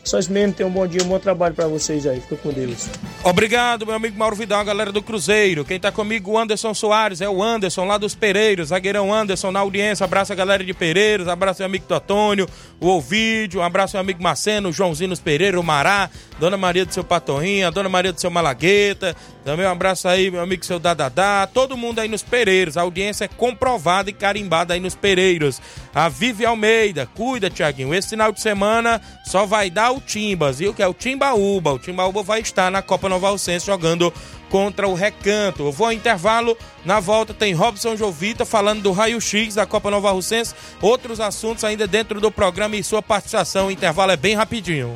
Só isso mesmo, tenham um bom dia, um bom trabalho para vocês aí. Fica com Deus.
Obrigado, meu amigo Mauro Vidal, galera do Cruzeiro. Quem tá comigo, o Anderson Soares, é o Anderson lá dos Pereiros, zagueirão Anderson na audiência. Abraço a galera de Pereiros, abraço meu amigo Totônio, o Ovídio, um abraço meu amigo Maceno, o Joãozinho dos Pereiros, o Mará, Dona Maria do seu Patorrinha, Dona Maria do seu Malagueta. Também um abraço aí, meu amigo seu Dadadá, todo mundo aí nos Pereiros. A audiência é comprovada e carimbada aí nos Pereiros. A Vive Almeida, cuida, Tiaguinho. Esse final de semana só vai dar o Timbas, viu? Que é o Timbaúba. O Timbaúba vai estar na Copa Nova Alcense jogando contra o Recanto. Eu vou ao intervalo, na volta tem Robson Jovita falando do raio-x da Copa Nova Russense, outros assuntos ainda dentro do programa e sua participação. O intervalo é bem rapidinho.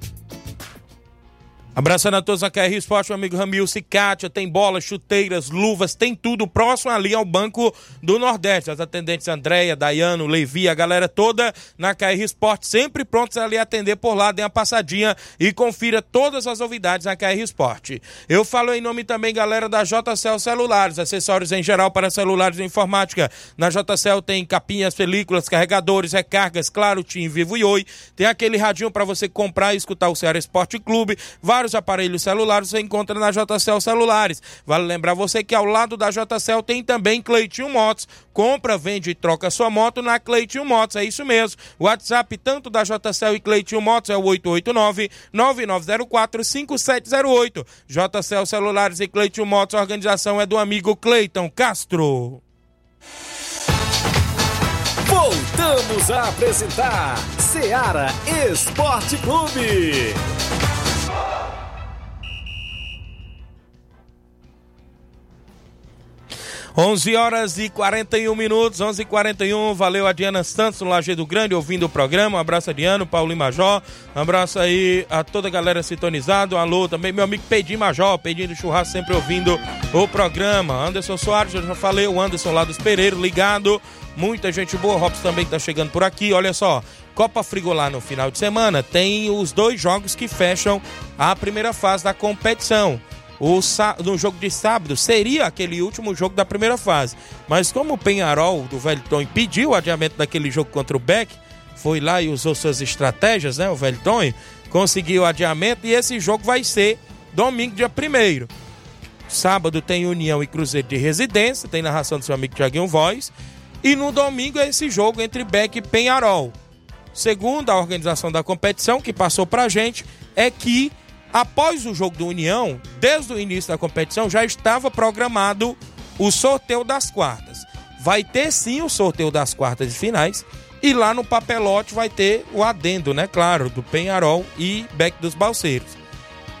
Abraçando a todos a KR Esporte, meu amigo Ramil Cicatia, tem bolas, chuteiras, luvas, tem tudo próximo ali ao Banco do Nordeste. As atendentes Andréia, Dayano, Levi, a galera toda na KR Esporte, sempre prontos ali atender por lá, dê uma passadinha e confira todas as novidades na KR Esporte. Eu falo em nome também, galera, da JCL Celulares, acessórios em geral para celulares e informática. Na JCL tem capinhas, películas, carregadores, recargas, claro, Tim, Vivo e Oi. Tem aquele radinho para você comprar e escutar o Ceará Esporte Clube. Vários aparelhos celulares você encontra na JCL Celulares. Vale lembrar você que ao lado da JCL tem também Cleitinho Motos. Compra, vende e troca sua moto na Cleitinho Motos. É isso mesmo. O WhatsApp tanto da JCL e Cleitinho Motos é o 889-9904-5708. JCL Celulares e Cleitinho Motos, a organização é do amigo Cleiton Castro.
Voltamos a apresentar Seara Esporte Clube.
11 horas e 41 minutos, 11 e 41 Valeu a Diana Santos no Lajeado Grande, ouvindo o programa. Um abraço a Diana, Paulinho Major. Um abraço aí a toda a galera sintonizada. Um alô também, meu amigo Pedinho Major, Pedinho do Churrasco, sempre ouvindo o programa. Anderson Soares, eu já falei, o Anderson lá dos Pereira, ligado. Muita gente boa, Robson também que tá chegando por aqui. Olha só, Copa Frigolar no final de semana tem os dois jogos que fecham a primeira fase da competição o no jogo de sábado seria aquele último jogo da primeira fase. Mas como o Penharol do Velton pediu o adiamento daquele jogo contra o Beck, foi lá e usou suas estratégias, né? O Velton conseguiu o adiamento e esse jogo vai ser domingo, dia 1 Sábado tem União e Cruzeiro de Residência, tem narração do seu amigo Tiaguinho Voz. E no domingo é esse jogo entre Beck e Penharol. Segundo a organização da competição, que passou pra gente, é que Após o jogo do União, desde o início da competição, já estava programado o sorteio das quartas. Vai ter sim o sorteio das quartas e finais. E lá no papelote vai ter o adendo, né? Claro, do Penharol e Beck dos Balseiros.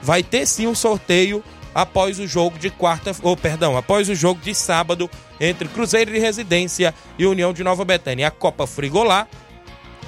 Vai ter sim o sorteio após o jogo de quarta, ou perdão, após o jogo de sábado entre Cruzeiro de Residência e União de Nova Betânia. A Copa Frigolá,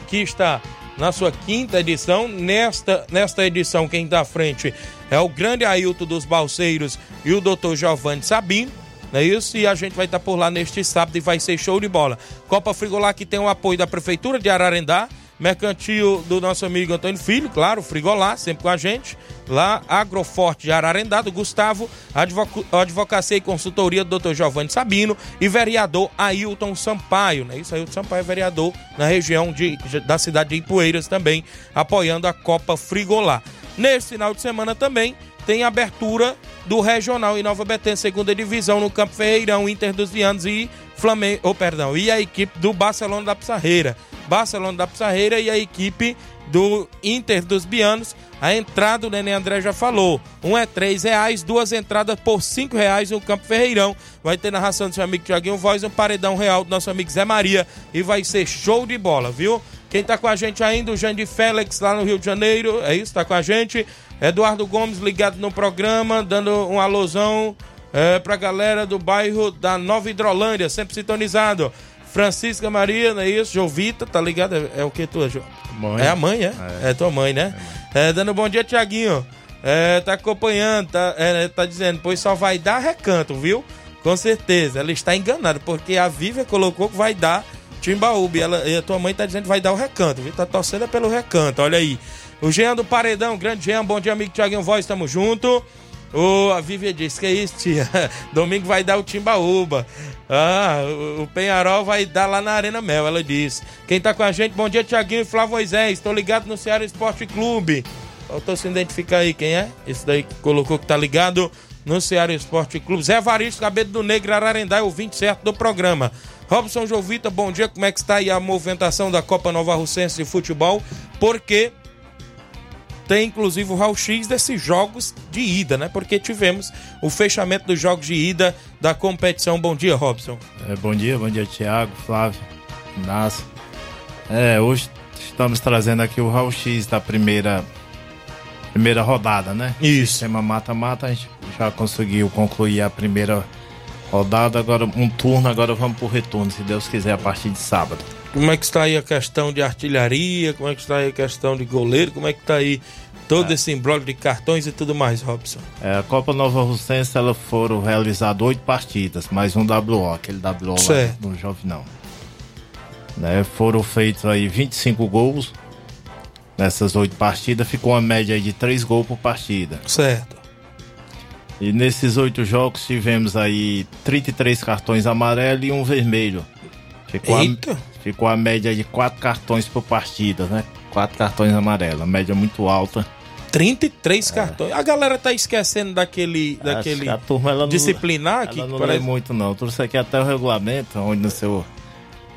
que está na sua quinta edição. Nesta, nesta edição, quem está à frente é o grande Ailton dos Balseiros e o doutor Giovanni Sabino. Não é isso? E a gente vai estar tá por lá neste sábado e vai ser show de bola. Copa Frigolá que tem o apoio da Prefeitura de Ararendá, Mercantil do nosso amigo Antônio Filho, claro, Frigolá, sempre com a gente. Lá, Agroforte de Ararendá, do Gustavo, Advoc Advocacia e Consultoria do Dr. Giovanni Sabino e vereador Ailton Sampaio, né? Isso, Ailton Sampaio é vereador na região de, da cidade de Ipueiras também, apoiando a Copa Frigolá. Nesse final de semana também tem abertura do Regional em Nova Betânia, segunda divisão, no Campo Ferreirão, Inter dos Vianos e Flamengo, oh, perdão, e a equipe do Barcelona da Pissarreira. Barcelona da Pissarreira e a equipe do Inter dos Bianos. A entrada, o Nenê André já falou. Um é três reais, duas entradas por cinco reais no Campo Ferreirão. Vai ter narração do seu amigo Tiaguinho Voz, um paredão real do nosso amigo Zé Maria. E vai ser show de bola, viu? Quem tá com a gente ainda, o Jandir Félix, lá no Rio de Janeiro. É isso, tá com a gente. Eduardo Gomes ligado no programa, dando um alusão é, pra galera do bairro da Nova Hidrolândia, sempre sintonizado. Francisca Maria, não é isso? Jovita, tá ligado? É, é o que tua, Jo? Mãe. É a mãe, é? É, é tua mãe, né? É, mãe. dando bom dia, Tiaguinho. É, tá acompanhando, tá, é, tá dizendo, pois só vai dar recanto, viu? Com certeza. Ela está enganada, porque a Vivian colocou que vai dar Timbaúba. E, ela, e a tua mãe tá dizendo que vai dar o recanto, viu? Tá torcendo pelo recanto, olha aí. O Jean do Paredão, grande Jean, bom dia, amigo Tiaguinho Voz, tamo junto. O, a Vivian disse que é isso, tia. (laughs) Domingo vai dar o Timbaúba. Ah, o, Penharol vai dar lá na Arena Mel, ela disse. Quem tá com a gente, bom dia, Tiaguinho e Flávio Moisés. Tô ligado no Ceará Esporte Clube. Faltou se identificar aí quem é. Esse daí que colocou que tá ligado no Ceará Esporte Clube. Zé Varisto, Cabelo do Negro, Ararendá, é o 20 certo do programa. Robson Jovita, bom dia. Como é que está aí a movimentação da Copa Nova Russense de Futebol? Porque tem inclusive o raio-x desses jogos de ida, né? Porque tivemos o fechamento dos jogos de ida da competição. Bom dia, Robson.
É, bom dia, bom dia, Tiago, Flávio, Inácio. É, hoje estamos trazendo aqui o raio-x da primeira primeira rodada, né?
Isso.
Sistema mata-mata, a gente já conseguiu concluir a primeira rodada, agora um turno, agora vamos pro retorno, se Deus quiser, a partir de sábado.
Como é que está aí a questão de artilharia? Como é que está aí a questão de goleiro? Como é que está aí todo esse embrólio de cartões e tudo mais, Robson.
É, a Copa Nova Russense, ela foram realizadas oito partidas, mais um WO, aquele WO lá
Certo.
no Jovinão. Né, foram feitos aí 25 gols nessas oito partidas, ficou uma média aí de três gols por partida.
Certo.
E nesses oito jogos tivemos aí 33 cartões amarelos e um vermelho. Ficou
Eita.
A, ficou a média de quatro cartões por partida, né? Quatro cartões amarelos, média muito alta.
33 cartões. A galera tá esquecendo daquele,
É. Acho
daquele
que a turma, ela não-
disciplinar que
Ela não
parece-
muito não. Trouxe aqui até o regulamento, onde no seu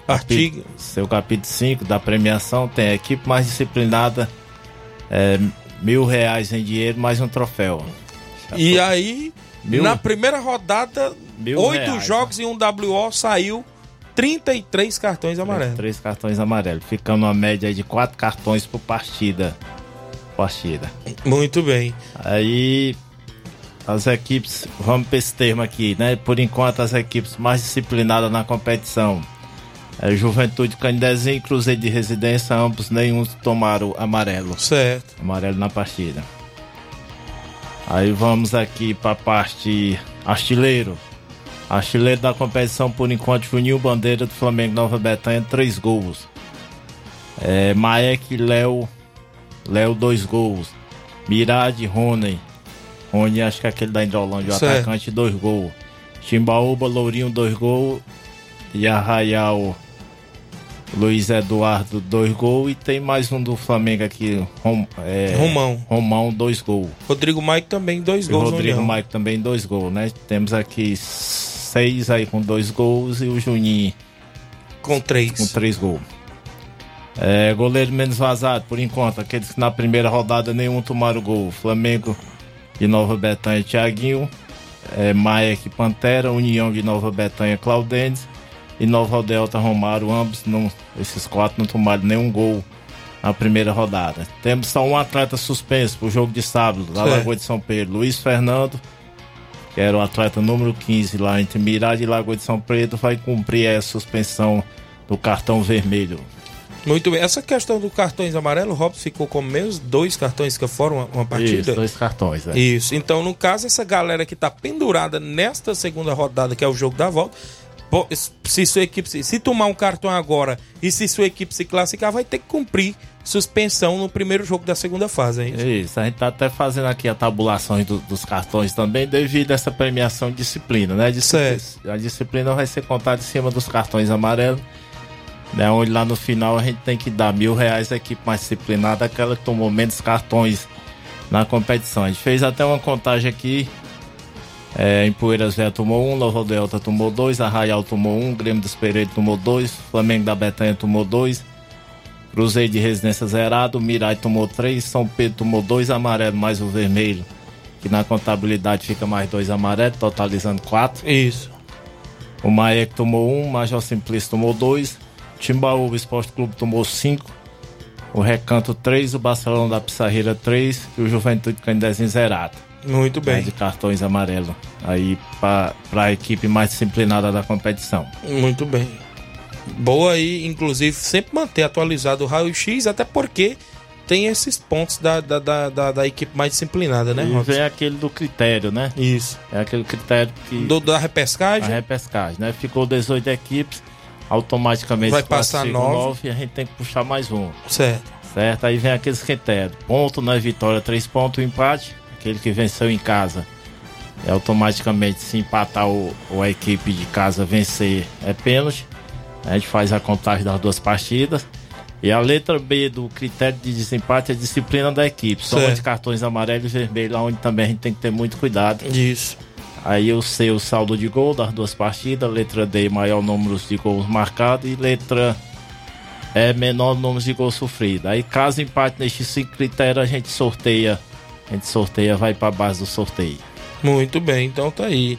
Artigo.
capi- seu capítulo 5 da premiação tem a equipe mais disciplinada, é, mil reais em dinheiro mais um troféu.
E aí,
Mil-
na primeira rodada,
Mil
oito
reais, né?
jogos e um WO saiu 33 cartões amarelos.
Três cartões amarelos, ficando uma média de quatro cartões por partida. Partida.
Muito bem.
Aí as equipes, vamos para esse termo aqui, né? Por enquanto as equipes mais disciplinadas na competição. É Juventude Candezinho e Cruzeiro de Residência, ambos nenhum tomaram amarelo.
Certo.
Amarelo na partida. Aí vamos aqui para a parte artilheiro. Artilheiro da competição por enquanto, Juninho Bandeira do Flamengo Nova Betânia, três gols. É, Maek Léo, Léo, dois gols. Mirade, Rony. Rony, acho que é aquele da Indolândia, o
Certo.
atacante, dois gols. Chimbaúba, Lourinho, dois gols. E Arraial, Luiz Eduardo, dois gols. E tem mais um do Flamengo aqui, Rom, é,
Romão.
Romão, dois gols.
Rodrigo Mike também, dois
E
gols
Rodrigo. Mike também, dois gols, né? Temos aqui seis aí com dois gols e o Juninho
com três.
Com três gols. É, goleiro menos vazado, por enquanto. Aqueles que na primeira rodada nenhum tomaram gol. Flamengo de Nova Betânia, Thiaguinho. É, Maia que Pantera. União de Nova Betânia, Claudentes. E Nova Delta, Romário. Ambos, não, esses quatro não tomaram nenhum gol na primeira rodada. Temos só um atleta suspenso pro jogo de sábado, da. Lagoa de São Pedro. Luiz Fernando, que era o atleta número 15 lá entre Mirade e Lagoa de São Pedro, vai cumprir a suspensão do cartão vermelho.
Muito bem. Essa questão do cartões amarelos, o Robson ficou com menos dois cartões que foram uma, uma partida.
Isso, dois cartões, é.
Isso. Então, no caso, essa galera que tá pendurada nesta segunda rodada, que é o jogo da volta, se sua equipe se tomar um cartão agora e se sua equipe se classificar, vai ter que cumprir suspensão no primeiro jogo da segunda fase, é isso?
A gente tá até fazendo aqui a tabulação do- dos cartões também, devido a essa premiação de disciplina, né? Disci- A disciplina vai ser contada em cima dos cartões amarelos, né? Onde lá no final a gente tem que dar mil reais à equipe mais disciplinada, aquela que tomou menos cartões na competição. A gente fez até uma contagem aqui. É, em Poeiras Velha tomou um, Nova Delta tomou dois, Arraial tomou um, Grêmio dos Pereiros tomou dois, Flamengo da Betanha tomou dois, Cruzeiro de Residência zerado, Mirai tomou três, São Pedro tomou dois amarelos mais o vermelho, que na contabilidade fica mais dois amarelos, totalizando quatro.
Isso.
O Maek tomou um, Major Simplício tomou dois, Timbaúba Esporte Clube tomou cinco, o Recanto três, o Barcelona da Pissarreira três e o Juventude Candezinho zerado.
Muito bem.
De cartões amarelos aí para a equipe mais disciplinada da competição.
Muito bem. Boa aí, inclusive, sempre manter atualizado o raio-x, até porque tem esses pontos da, da, da, da- da equipe mais disciplinada, né,
e
Robson?
vem aquele do critério, né?
Isso.
É aquele critério que.
Do, da repescagem?
A repescagem, né? Ficou 18 equipes, automaticamente
Vai passar
classificam
nove.
nove e a gente tem que puxar mais um.
Certo.
Certo? Aí vem aqueles critérios. Ponto na vitória, três pontos, empate. Aquele que venceu em casa. É automaticamente, se empatar o, ou a equipe de casa vencer, é pênalti. A gente faz a contagem das duas partidas. E a letra B do critério de desempate é a disciplina da equipe.
Certo.
de cartões amarelo e vermelho, onde também a gente tem que ter muito cuidado.
Isso.
Aí o C, o saldo de gol das duas partidas. Letra D, maior número de gols marcados. E letra E, menor número de gols sofridos. Aí caso empate nestes cinco critérios, a gente sorteia. A gente sorteia, vai para base do sorteio.
Muito bem, então tá aí.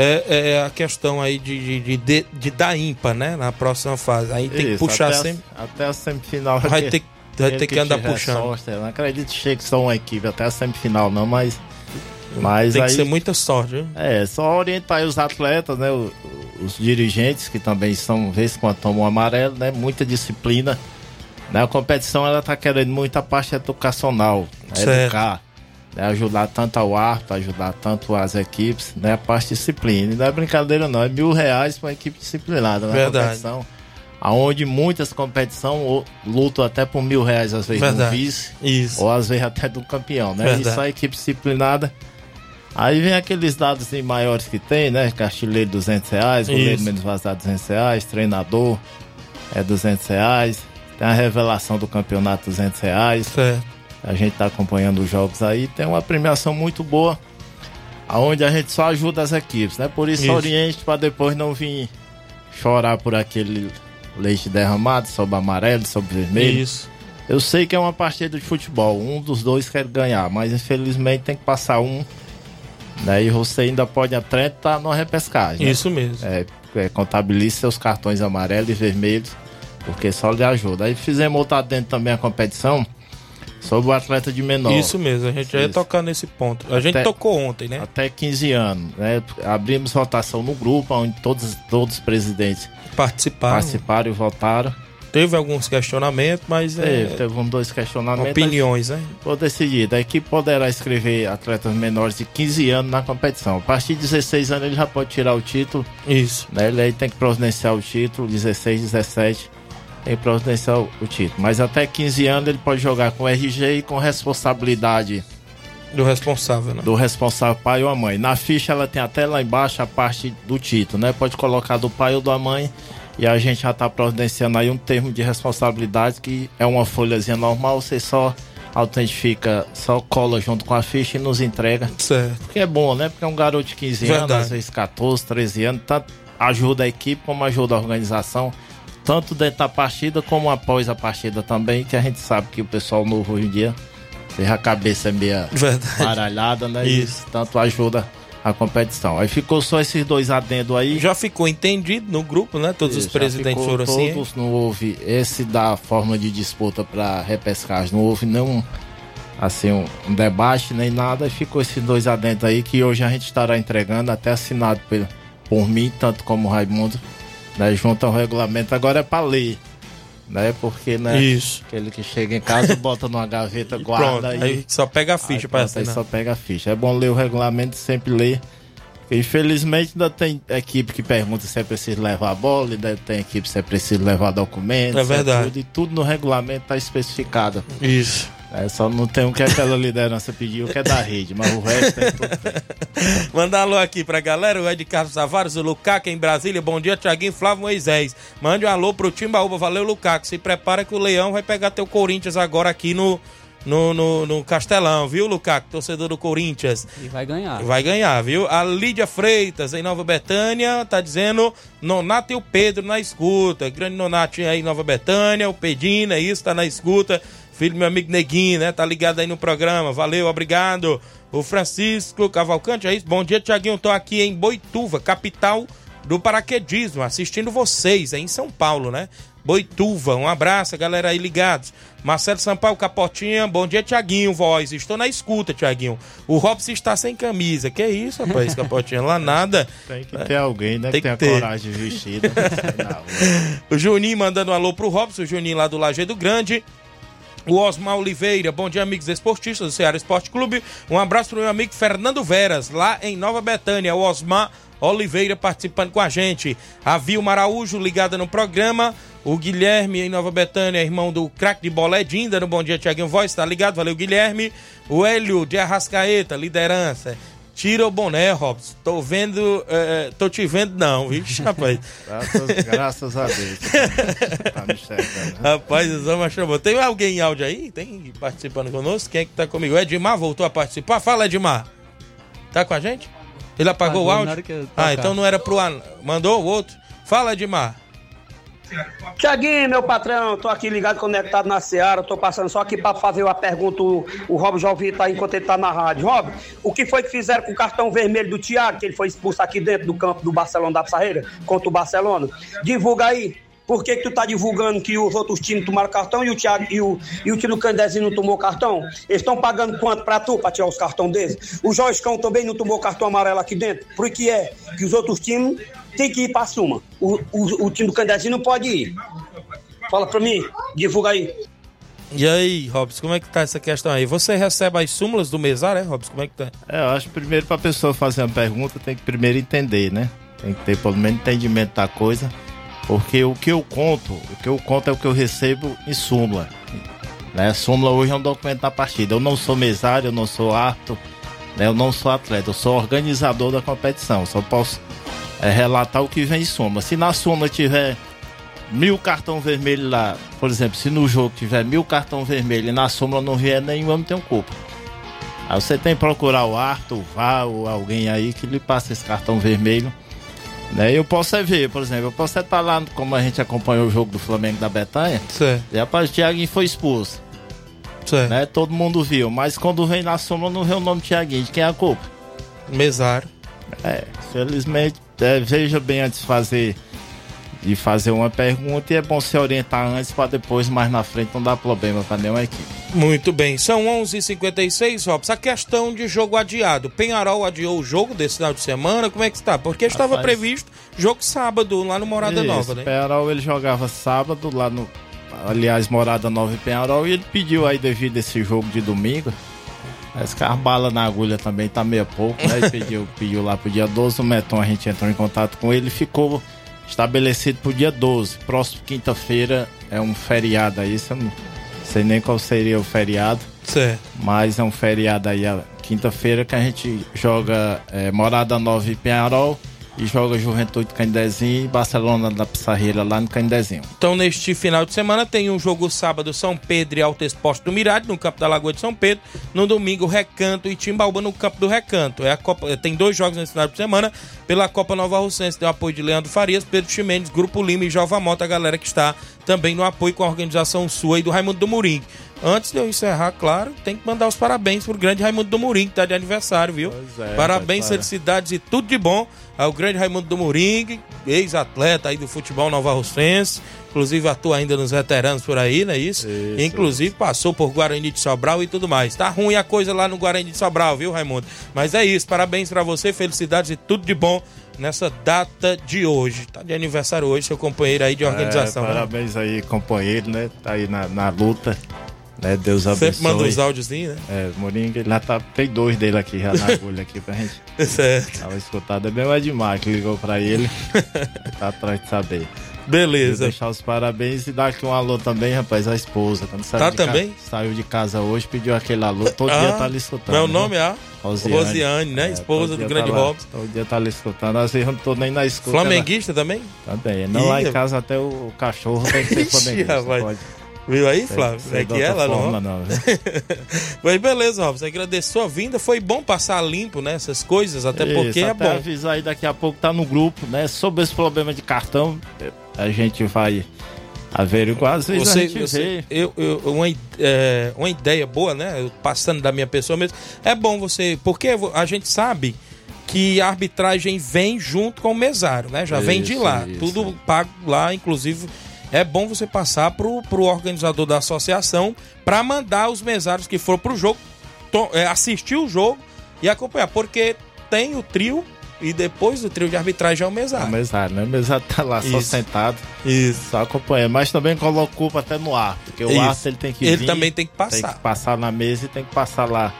É, é a questão aí de, de, de, de, dar ímpar, né? Na próxima fase. Aí tem que
Isso,
puxar
até a-
sempre.
até a semifinal.
Vai ter, vai ter que andar
tiver
puxando.
sorte, eu não acredito que chegue só uma equipe até a semifinal, não, mas. mas
tem
aí,
que ser muita sorte, viu?
É, só orientar aí os atletas, né? o- Os, dirigentes, que também são, vez quando tomam amarelo, né? Muita disciplina. Né, a competição ela tá querendo muito a parte educacional, né,
Certo.
educar, né, ajudar tanto ao árbitro, ajudar tanto as equipes, né, a parte disciplina. E não é brincadeira não, é mil reais para uma equipe disciplinada na
Verdade.
competição. Aonde muitas competições lutam até por mil reais, às vezes,
Verdade.
do vice,
Isso.
ou às vezes até do campeão, né?
Verdade.
E só a equipe disciplinada. Aí vem aqueles dados assim, maiores que tem, né? Artilheiro 200 reais, goleiro
Isso.
menos vazado 200 reais, treinador é 200 reais, tem a revelação do campeonato 200 reais. A gente tá acompanhando os jogos aí, tem uma premiação muito boa, aonde a gente só ajuda as equipes, né? Por isso,
Isso.
oriente para depois não vir chorar por aquele leite derramado, sobre amarelo, sobre vermelho.
Isso.
Eu sei que é uma partida de futebol, um dos dois quer ganhar, mas infelizmente tem que passar um. Né? E você ainda pode até estar numa repescagem. né?
Isso mesmo.
É, é, contabilize seus cartões amarelos e vermelhos, porque só lhe ajuda. Aí fizemos outra dentro também a competição sobre o atleta de menor.
Isso mesmo, a gente já ia
Isso.
tocar nesse ponto. A gente
Até-
tocou ontem, né?
Até 15 anos. Né? Abrimos votação no grupo, onde todos, todos os presidentes
Participaram.
participaram e votaram.
Teve alguns questionamentos, mas é,
Teve, teve um, dois questionamentos.
opiniões, né?
Foi decidido. A equipe poderá inscrever atletas menores de 15 anos na competição. A partir de 16 anos ele já pode tirar o título.
Isso.
Né? Ele aí tem que providenciar o título, 16, 17, tem que providenciar o, título. Mas até 15 anos ele pode jogar com RG e com responsabilidade
Do responsável, né?
do responsável pai ou a mãe. Na ficha ela tem até lá embaixo a parte do título, né? Pode colocar do pai ou da mãe. E a gente já tá providenciando aí um termo de responsabilidade que é uma folhazinha normal, você só autentifica, só cola junto com a ficha e nos entrega.
Certo.
Porque é bom, né? Porque é um garoto de 15 anos,
Verdade.
às vezes 14, 13 anos, tanto ajuda a equipe como ajuda a organização, tanto dentro da partida como após a partida também, que a gente sabe que o pessoal novo hoje em dia tem a cabeça meio baralhada, né?
Isso.
E tanto ajuda a competição. Aí ficou só esses dois adendos aí.
Já ficou entendido no grupo, né? Todos os
Isso, já
presidentes foram assim.
Todos não houve esse da forma de disputa para repescagem, não houve nenhum assim um, um debate nem nada. E ficou esses dois adendos aí que hoje a gente estará entregando até assinado por, por mim, tanto como o Raimundo, né? Junto ao regulamento. Agora é para ler. Né? Porque, né?
Isso.
Aquele que chega em casa, bota numa gaveta, guarda
Pronto, aí só pega a ficha
Aí
pra
pronto, aí
assinar.
só pega a ficha. É bom ler o regulamento, sempre ler. Infelizmente ainda tem equipe que pergunta se é preciso levar a bola, ainda tem equipe se é preciso levar documentos.
É verdade.
tudo, e tudo no regulamento está especificado.
Isso.
É, só não tem o que aquela liderança pediu, que é da rede, mas o resto é tudo. (laughs)
Mandar alô aqui pra galera, o Ed Carlos Tavares, o Lucaco em Brasília. Bom dia, Tiaguinho Flávio Moisés. Mande um alô pro Timbaúba. Valeu, Lucaco. Se prepara que o Leão vai pegar teu Corinthians agora aqui no, no, no, no Castelão, viu, Lucaco? Torcedor do Corinthians.
E vai ganhar.
Vai ganhar, viu? A Lídia Freitas, em Nova Betânia, tá dizendo Nonato e o Pedro na escuta. Grande Nonato aí em Nova Betânia, o Pedino, é isso, tá na escuta. Filho do meu amigo Neguinho, né? Tá ligado aí no programa. Valeu, obrigado. O Francisco Cavalcante, é isso? Bom dia, Tiaguinho. Tô aqui em Boituva, capital do paraquedismo, assistindo vocês, é em São Paulo, né? Boituva, um abraço, galera aí ligados. Marcelo Sampaio Capotinha, bom dia, Tiaguinho, voz. Estou na escuta, Tiaguinho. O Robson está sem camisa. Que isso, rapaz, Capotinha? Lá nada.
Tem que ter alguém, né?
Tem
que
que
tenha coragem de vestir. (laughs) né?
O Juninho mandando um alô pro Robson, o Juninho lá do Lajeado Grande. O Osmar Oliveira, bom dia, amigos esportistas do Ceará Esporte Clube. Um abraço pro meu amigo Fernando Veras, lá em Nova Betânia. O Osmar Oliveira participando com a gente. A Vilma Araújo ligada no programa. O Guilherme em Nova Betânia, irmão do craque de bola Edinda, no Bom Dia Tiaguinho Voz, tá ligado? Valeu, Guilherme. O Hélio de Arrascaeta, liderança. Tira o boné, Robson. Tô vendo. eh, tô te vendo, não, vixe, (laughs) rapaz.
Graças, graças a Deus. (laughs) Tá me enxergando.
Rapaz, o Zama chamou. Tem alguém em áudio aí? Tem participando conosco? Quem é que tá comigo? O Edmar voltou a participar? Fala, Edmar. Tá com a gente? Ele apagou o
Apagou na
áudio? Ah, então não era pro. an- Mandou o outro? Fala, Edmar.
Tiaguinho, meu patrão, tô aqui ligado, conectado na Seara, tô passando só aqui pra fazer uma pergunta, o, o Rob ouviu tá enquanto ele tá na rádio. Rob, o que foi que fizeram com o cartão vermelho do Thiago, que ele foi expulso aqui dentro do campo do Barcelona da Pissarreira, contra o Barcelona? Divulga aí. Por que, que tu tá divulgando que os outros times tomaram cartão e o, Thiago, e o, e o time do Candezinho não tomou cartão? Eles estão pagando quanto pra tu, pra tirar os cartões deles? O Jorge Cão também não tomou cartão amarelo aqui dentro? Por que é que os outros times têm que ir pra suma? O, o, o time do Candezinho não pode ir. Fala pra mim. divulga aí.
E aí, Robson, como é que tá essa questão aí? Você recebe as súmulas do mesário, é, Robson? Como é que tá?
É, eu acho que primeiro pra pessoa fazer uma pergunta tem que primeiro entender, né? Tem que ter pelo menos entendimento da coisa. Porque o que eu conto, o que eu conto é o que eu recebo em súmula. Né? Súmula hoje é um documento da partida. Eu não sou mesário, eu não sou árbitro, né? eu não sou atleta, eu sou organizador da competição. Só posso é, relatar o que vem em súmula. Se na súmula tiver mil cartão vermelho lá, por exemplo, se no jogo tiver mil cartão vermelho e na súmula não vier nenhum, eu não tenho culpa. Aí você tem que procurar o árbitro, o VAR ou alguém aí que lhe passe esse cartão vermelho. Né? Eu posso é ver, por exemplo, eu posso estar lá, como a gente acompanhou o jogo do Flamengo da Betanha.
Certo.
E rapaz, o Thiaguinho foi expulso.
Certo.
Né? Todo mundo viu, mas quando vem na sombra não vê o nome Thiaguinho. De quem é a culpa?
Mesário.
É, felizmente, é, veja bem antes de fazer de fazer uma pergunta e é bom se orientar antes para depois mais na frente não dar problema para nenhuma equipe.
Muito bem, são 11h56, Robson. A questão de jogo adiado. Penharol adiou o jogo desse final de semana, como é que está? Porque estava
Rapaz.
previsto jogo sábado lá no Morada
Isso,
Nova, né?
Penharol ele jogava sábado lá no. Aliás, Morada Nova e Penharol e ele pediu aí devido a esse jogo de domingo. As bala na agulha também tá meio pouco, né? Ele pediu, (laughs) pediu lá pro dia 12, o Meton a gente entrou em contato com ele ficou estabelecido pro dia 12. Próximo quinta-feira é um feriado aí, eu não sei nem qual seria o feriado.
Certo.
Mas é um feriado aí, quinta-feira, que a gente joga é, Morada Nova e Penharol e joga Juventude Candezinho e Barcelona da Pissarreira lá no Candezinho.
Então, neste final de semana, tem um jogo sábado São Pedro e Alto Esporte do Mirade, no campo da Lagoa de São Pedro. No domingo, Recanto e Timbaúba no campo do Recanto. É a Copa, tem dois jogos nesse final de semana pela Copa Nova Russense. Tem o apoio de Leandro Farias, Pedro Ximenes, Grupo Lima e Jova Mota, a galera que está também no apoio com a organização sua e do Raimundo do Murim. Antes de eu encerrar, claro, tem que mandar os parabéns pro grande Raimundo do Murim, que tá de aniversário, viu?
é,
parabéns,
para.
felicidades e tudo de bom ao grande Raimundo do Murim, ex-atleta aí do futebol Nova Russense. Inclusive atua ainda nos veteranos por aí, não é isso?
Isso,
Inclusive passou por Guarani de Sobral e tudo mais. Tá ruim a coisa lá no Guarani de Sobral, viu, Raimundo? Mas é isso, parabéns pra você, felicidades e tudo de bom nessa data de hoje. Tá de aniversário hoje, seu companheiro aí de organização.
É,
né?
parabéns aí, companheiro, né? Tá aí na, na luta. Né? Deus abençoe.
Sempre manda os áudiozinhos, né?
É, Moringa, lá tá, tem dois dele aqui já na (laughs) agulha aqui pra gente.
Certo.
Tava escutado. É bem o Edmar que ligou pra ele. (laughs) tá atrás de saber.
Beleza.
Queria deixar os parabéns e dar aqui um alô também, rapaz, a esposa. Quando saiu
Tá
de ca-
também?
Saiu de casa hoje, pediu aquele alô. Todo
Ah,
dia tá ali escutando.
Meu
né?
nome é a
Rosiane.
Rosiane, né?
É,
Esposa do grande
tá lá.
Robson.
Todo dia tá ali escutando. Às vezes eu não tô nem na escuta.
Flamenguista também?
Ela... Também. Não, lá
Ih,
em casa até o cachorro tem que ser (laughs)
Ixi,
flamenguista.
rapaz.
pode.
Viu aí,
Sei-
Flávio?
sei
é
de
que é
outra
lá
forma,
não?
não, viu? (laughs)
Mas beleza, Robson. Agradeço sua vinda. Foi bom passar limpo, né? Essas coisas, até porque
Isso,
é
até
bom.
avisar aí daqui a pouco tá no grupo, né? Sobre esse problema de cartão, a gente vai averiguar. Às vezes a
Você,
gente
você-
vê.
eu, eu- uma, é, uma ideia boa, né? Passando da minha pessoa mesmo. É bom você. Porque a gente sabe que a arbitragem vem junto com o mesário, né? Já vem de
Isso,
lá.
isso.
Tudo pago lá, inclusive. É bom você passar pro, pro organizador da associação para mandar os mesários que foram pro jogo to- é, assistir o jogo e acompanhar. Porque tem o trio e depois do trio de arbitragem é o
O
mesário.
mesário, né? O mesário tá lá só
Isso.
sentado.
Isso.
Só acompanhando. Mas também coloca culpa até no ar. Porque o
Isso.
árbitro ele tem que
Ele
vir,
também tem que passar.
Tem que passar na mesa e tem que passar lá.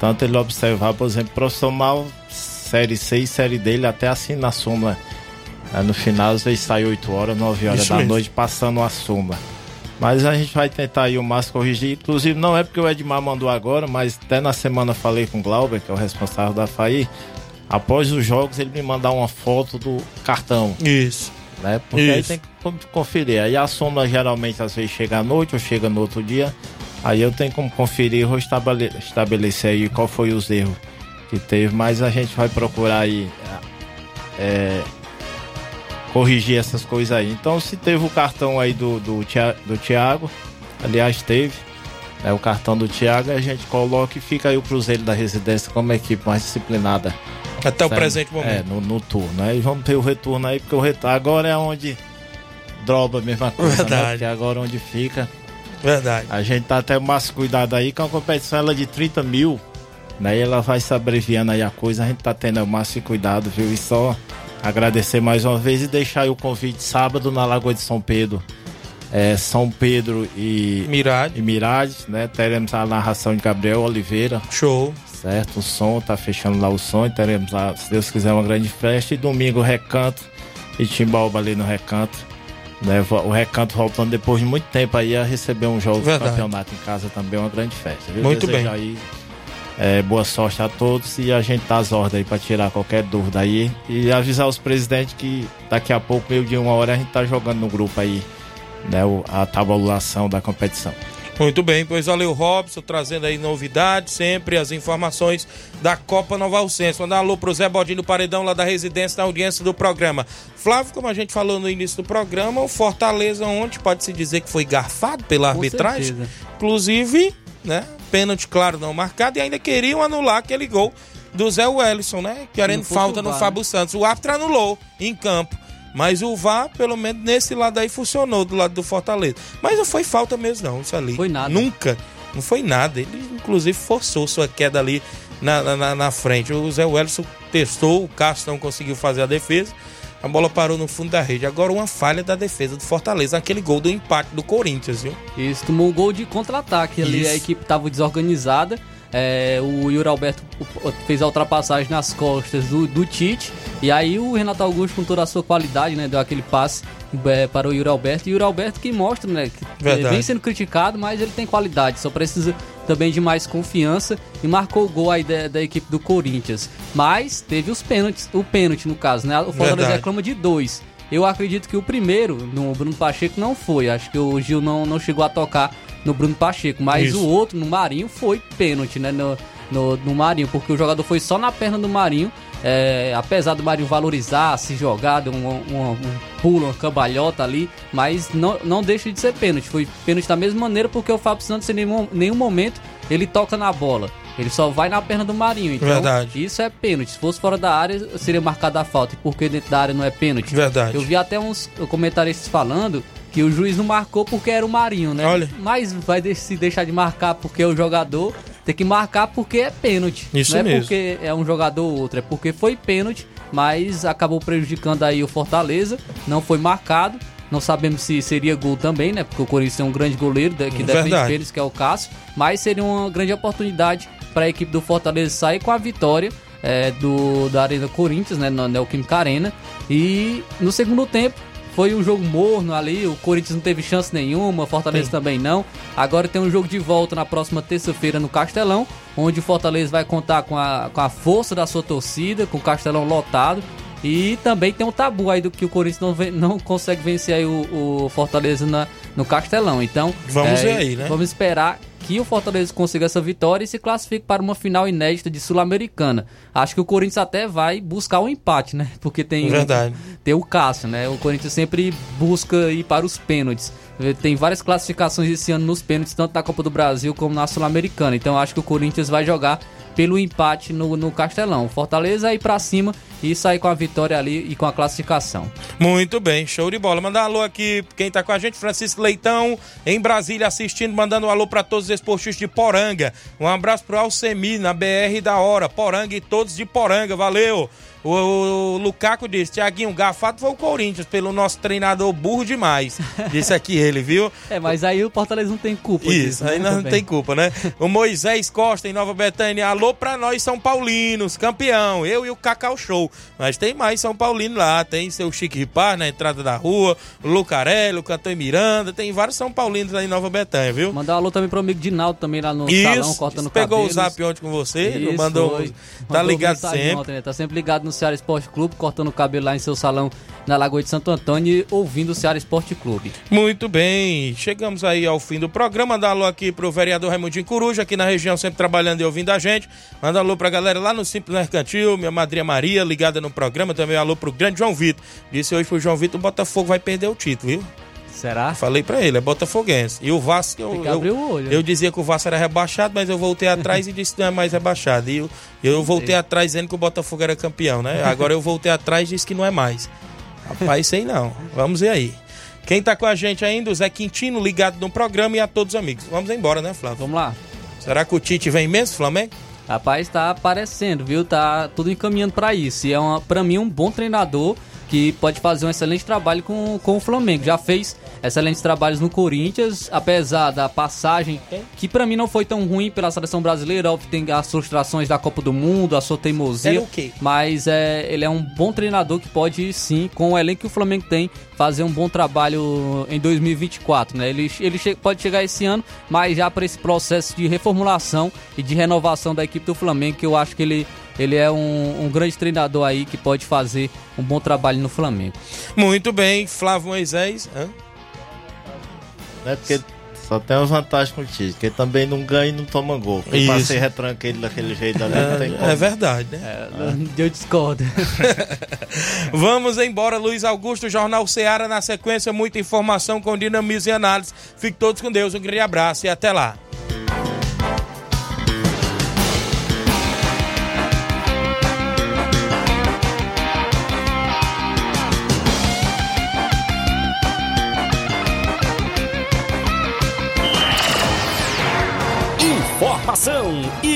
Tanto ele observar, por exemplo, profissional série C e série D, ele até assina a súmula. Aí no final, às vezes sai 8 horas, 9 horas
Isso
da
mesmo.
noite passando a súmula. Mas a gente vai tentar aí o máximo corrigir. Inclusive, não é porque o Edmar mandou agora, mas até na semana falei com o Glauber, que é o responsável da FAI. Após os jogos, ele me mandar uma foto do cartão.
Isso.
Né? Porque aí
Isso.
tem que con- conferir. Aí a súmula geralmente às vezes chega à noite ou chega no outro dia. Aí eu tenho como conferir, estabele- estabelecer aí qual foi os erros que teve, mas a gente vai procurar aí é, corrigir essas coisas aí. Então se teve o cartão aí do, do, do Thiago, aliás teve, né, o cartão do Thiago, a gente coloca e fica aí o Cruzeiro da Residência como equipe mais disciplinada.
Até o
Sabe?
presente momento.
É, no, no turno. Aí vamos ter o retorno aí, porque o retorno agora é onde droba a mesma coisa,
Verdade.
né? Porque agora onde fica.
Verdade.
A gente tá até mais cuidado aí, com a competição ela é de 30 mil, né? E ela vai se abreviando aí a coisa, a gente tá tendo o máximo cuidado, viu? E só agradecer mais uma vez e deixar aí o convite sábado na Lagoa de São Pedro. é, São Pedro e
Mirade.
e Mirade, né? Teremos a narração de Gabriel Oliveira.
Show.
Certo, o som, tá fechando lá o som, e teremos lá, se Deus quiser, uma grande festa. E domingo, Recanto e Timbaúba ali no Recanto. Né? O Recanto voltando depois de muito tempo aí a receber um jogo
Verdade.
de campeonato em casa também, uma grande festa. viu?
Muito
Desejo
bem.
Aí, é, boa sorte a todos e a gente tá às ordens aí pra tirar qualquer dúvida aí. E avisar os presidentes que daqui a pouco, meio de uma hora, a gente tá jogando no grupo aí, né? A tabulação da competição.
Muito bem, pois valeu, Robson, trazendo aí novidades, sempre as informações da Copa Nova Alcense. Mandar um alô pro Zé Bodinho do Paredão, lá da residência, na audiência do programa. Flávio, como a gente falou no início do programa, o Fortaleza ontem pode-se dizer que foi garfado pela
Com
arbitragem.
certeza.
Inclusive, né, pênalti claro não marcado e ainda queriam anular aquele gol do Zé Wellison, né, querendo falta no
VAR,
Fábio Santos. O árbitro anulou em campo. Mas o VAR, pelo menos nesse lado aí, funcionou do lado do Fortaleza. Mas não foi falta mesmo, não, isso ali. Foi
nada.
Nunca. Não foi nada. Ele, inclusive, forçou sua queda ali na, na- na, na frente. O Zé Wellison testou, o Castro não conseguiu fazer a defesa. A bola parou no fundo da rede. Agora uma falha da defesa do Fortaleza, aquele gol do empate do Corinthians, viu?
Isso, tomou um gol de contra-ataque ali,
Isso.
a equipe estava desorganizada. é, o Yuri Alberto fez a ultrapassagem nas costas do, do Tite. E aí o Renato Augusto, com toda a sua qualidade, né, deu aquele passe é, para o Yuri Alberto. E o Yuri Alberto que mostra, né, que
Verdade.
vem sendo criticado, mas ele tem qualidade, só precisa também de mais confiança. E marcou o gol aí da, da equipe do Corinthians. Mas teve os pênaltis, o pênalti no caso, né? O Fortaleza reclama de dois. Eu acredito que o primeiro, no Bruno Pacheco, não foi. Acho que o Gil não, não chegou a tocar no Bruno Pacheco. Mas
Isso.
o outro, no Marinho, foi pênalti, né? No, no, no Marinho, porque o jogador foi só na perna do Marinho. É, apesar do Marinho valorizar, se jogar, um, um, um pulo, uma cambalhota ali, mas não, não deixa de ser pênalti. Foi pênalti da mesma maneira, porque o Fábio Santos em nenhum, nenhum momento ele toca na bola. Ele só vai na perna do Marinho. Então,
Verdade.
isso é pênalti. Se fosse fora da área, seria marcada a falta. E porque dentro da área não é pênalti?
Verdade.
Eu vi até uns comentaristas falando que o juiz não marcou porque era o Marinho, né?
Olha.
Mas vai se deixar de marcar porque é o jogador, tem que marcar porque é pênalti.
Isso
não é
mesmo.
porque é um jogador ou outro, é porque foi pênalti, mas acabou prejudicando aí o Fortaleza, não foi marcado. Não sabemos se seria gol também, né? Porque o Corinthians tem um grande goleiro que defende
Verdade.
pênaltis, que é o Cássio. Mas seria uma grande oportunidade para a equipe do Fortaleza sair com a vitória é, do, da Arena Corinthians, né? Na Neoquímica Arena. E no segundo tempo, foi um jogo morno ali, o Corinthians não teve chance nenhuma, Fortaleza
Sim.
também não. Agora tem um jogo de volta na próxima terça-feira no Castelão, onde o Fortaleza vai contar com a, com a força da sua torcida, com o Castelão lotado. E também tem um tabu aí do que o Corinthians não, ven- não consegue vencer aí o, o Fortaleza na, no Castelão. Então,
Vamos ver aí, né?
Vamos esperar que o Fortaleza consiga essa vitória e se classifique para uma final inédita de Sul-Americana. Acho que o Corinthians até vai buscar um empate, né? Porque tem,
Verdade.
tem o Cássio, né? O Corinthians sempre busca ir para os pênaltis. Tem várias classificações esse ano nos pênaltis, tanto na Copa do Brasil como na Sul-Americana. Então acho que o Corinthians vai jogar pelo empate no, no Castelão. Fortaleza ir para cima e sair com a vitória ali e com a classificação.
Muito bem, show de bola. Mandar alô aqui, quem tá com a gente, Francisco Leitão, em Brasília assistindo, mandando um alô pra todos os esportistas de Poranga. Um abraço pro Alcemi, na BR da hora, Poranga e todos de Poranga, valeu. O, o Lucaco disse, Tiaguinho, gafado foi o Corinthians, pelo nosso treinador burro demais. (laughs) Disse aqui ele, viu?
É, mas aí o Fortaleza não tem culpa
Isso,
disso,
aí
né,
nós não tem culpa, né? O Moisés Costa em Nova Betânia, alô pra nós São Paulinos, campeão, eu e o Cacau Show. Mas tem mais São Paulino lá, tem seu Chique Ripar na entrada da rua, o Lucarelli, o Cantor Miranda, tem vários São Paulinos aí em Nova Betânia, viu?
Mandar um alô também pro amigo Dinaldo também lá no
Isso,
salão, cortando
isso, pegou
cabelos.
o zap ontem com você,
Isso,
mandou,
foi.
tá
Mandou
ligado sempre.
ontem, né? Tá sempre ligado no Ceará Esporte Clube, cortando o cabelo lá em seu salão na Lagoa de Santo Antônio ouvindo o Ceará Esporte Clube.
Muito bem, chegamos aí ao fim do programa. Mandar alô aqui pro vereador Raimundinho Coruja, aqui na região, sempre trabalhando e ouvindo a gente. Manda alô pra galera lá no Simples Mercantil, minha madrinha Maria, ligada no programa. Também alô pro grande João Vitor. Disse hoje pro João Vitor, o Botafogo vai perder o título, viu?
Será?
Falei pra ele, é botafoguense. E o Vasco, eu, eu,
o olho.
eu dizia que o Vasco era rebaixado, mas eu voltei atrás e disse que não é mais rebaixado. E eu, eu voltei atrás dizendo que o Botafogo era campeão, né? Agora eu voltei atrás e disse que não é mais. Rapaz, sei não. Vamos ver aí. Quem tá com a gente ainda, o Zé Quintino, ligado no programa e a todos os amigos. Vamos embora, né, Flávio?
Vamos lá.
Será que o Tite vem mesmo, Flamengo?
Rapaz, tá aparecendo, viu? Tá tudo encaminhando pra isso. E é uma, pra mim um bom treinador. Que pode fazer um excelente trabalho com, com o Flamengo. Já fez excelentes trabalhos no Corinthians, apesar da passagem, que para mim não foi tão ruim pela seleção brasileira, óbvio tem as frustrações da Copa do Mundo, a sua teimosia,
Era o quê?
mas é, ele é um bom treinador que pode sim, com o elenco que o Flamengo tem, fazer um bom trabalho em 2024, né? Ele, ele che- pode chegar esse ano, mas já para esse processo de reformulação e de renovação da equipe do Flamengo, que eu acho que ele ele é um, um grande treinador aí que pode fazer um bom trabalho no Flamengo.
Muito bem, Flávio Moisés. Hã?
É porque só tem uma vantagem com o Tite, que ele também não ganha e não toma gol.
Isso.
pra ser retranca ele daquele jeito ali, não tem como.
É, é verdade, né?
Eu discordo. (laughs)
Vamos embora, Luiz Augusto, Jornal Seara. Na sequência, muita informação com dinamismo e análise. Fiquem todos com Deus. Um grande abraço e até lá.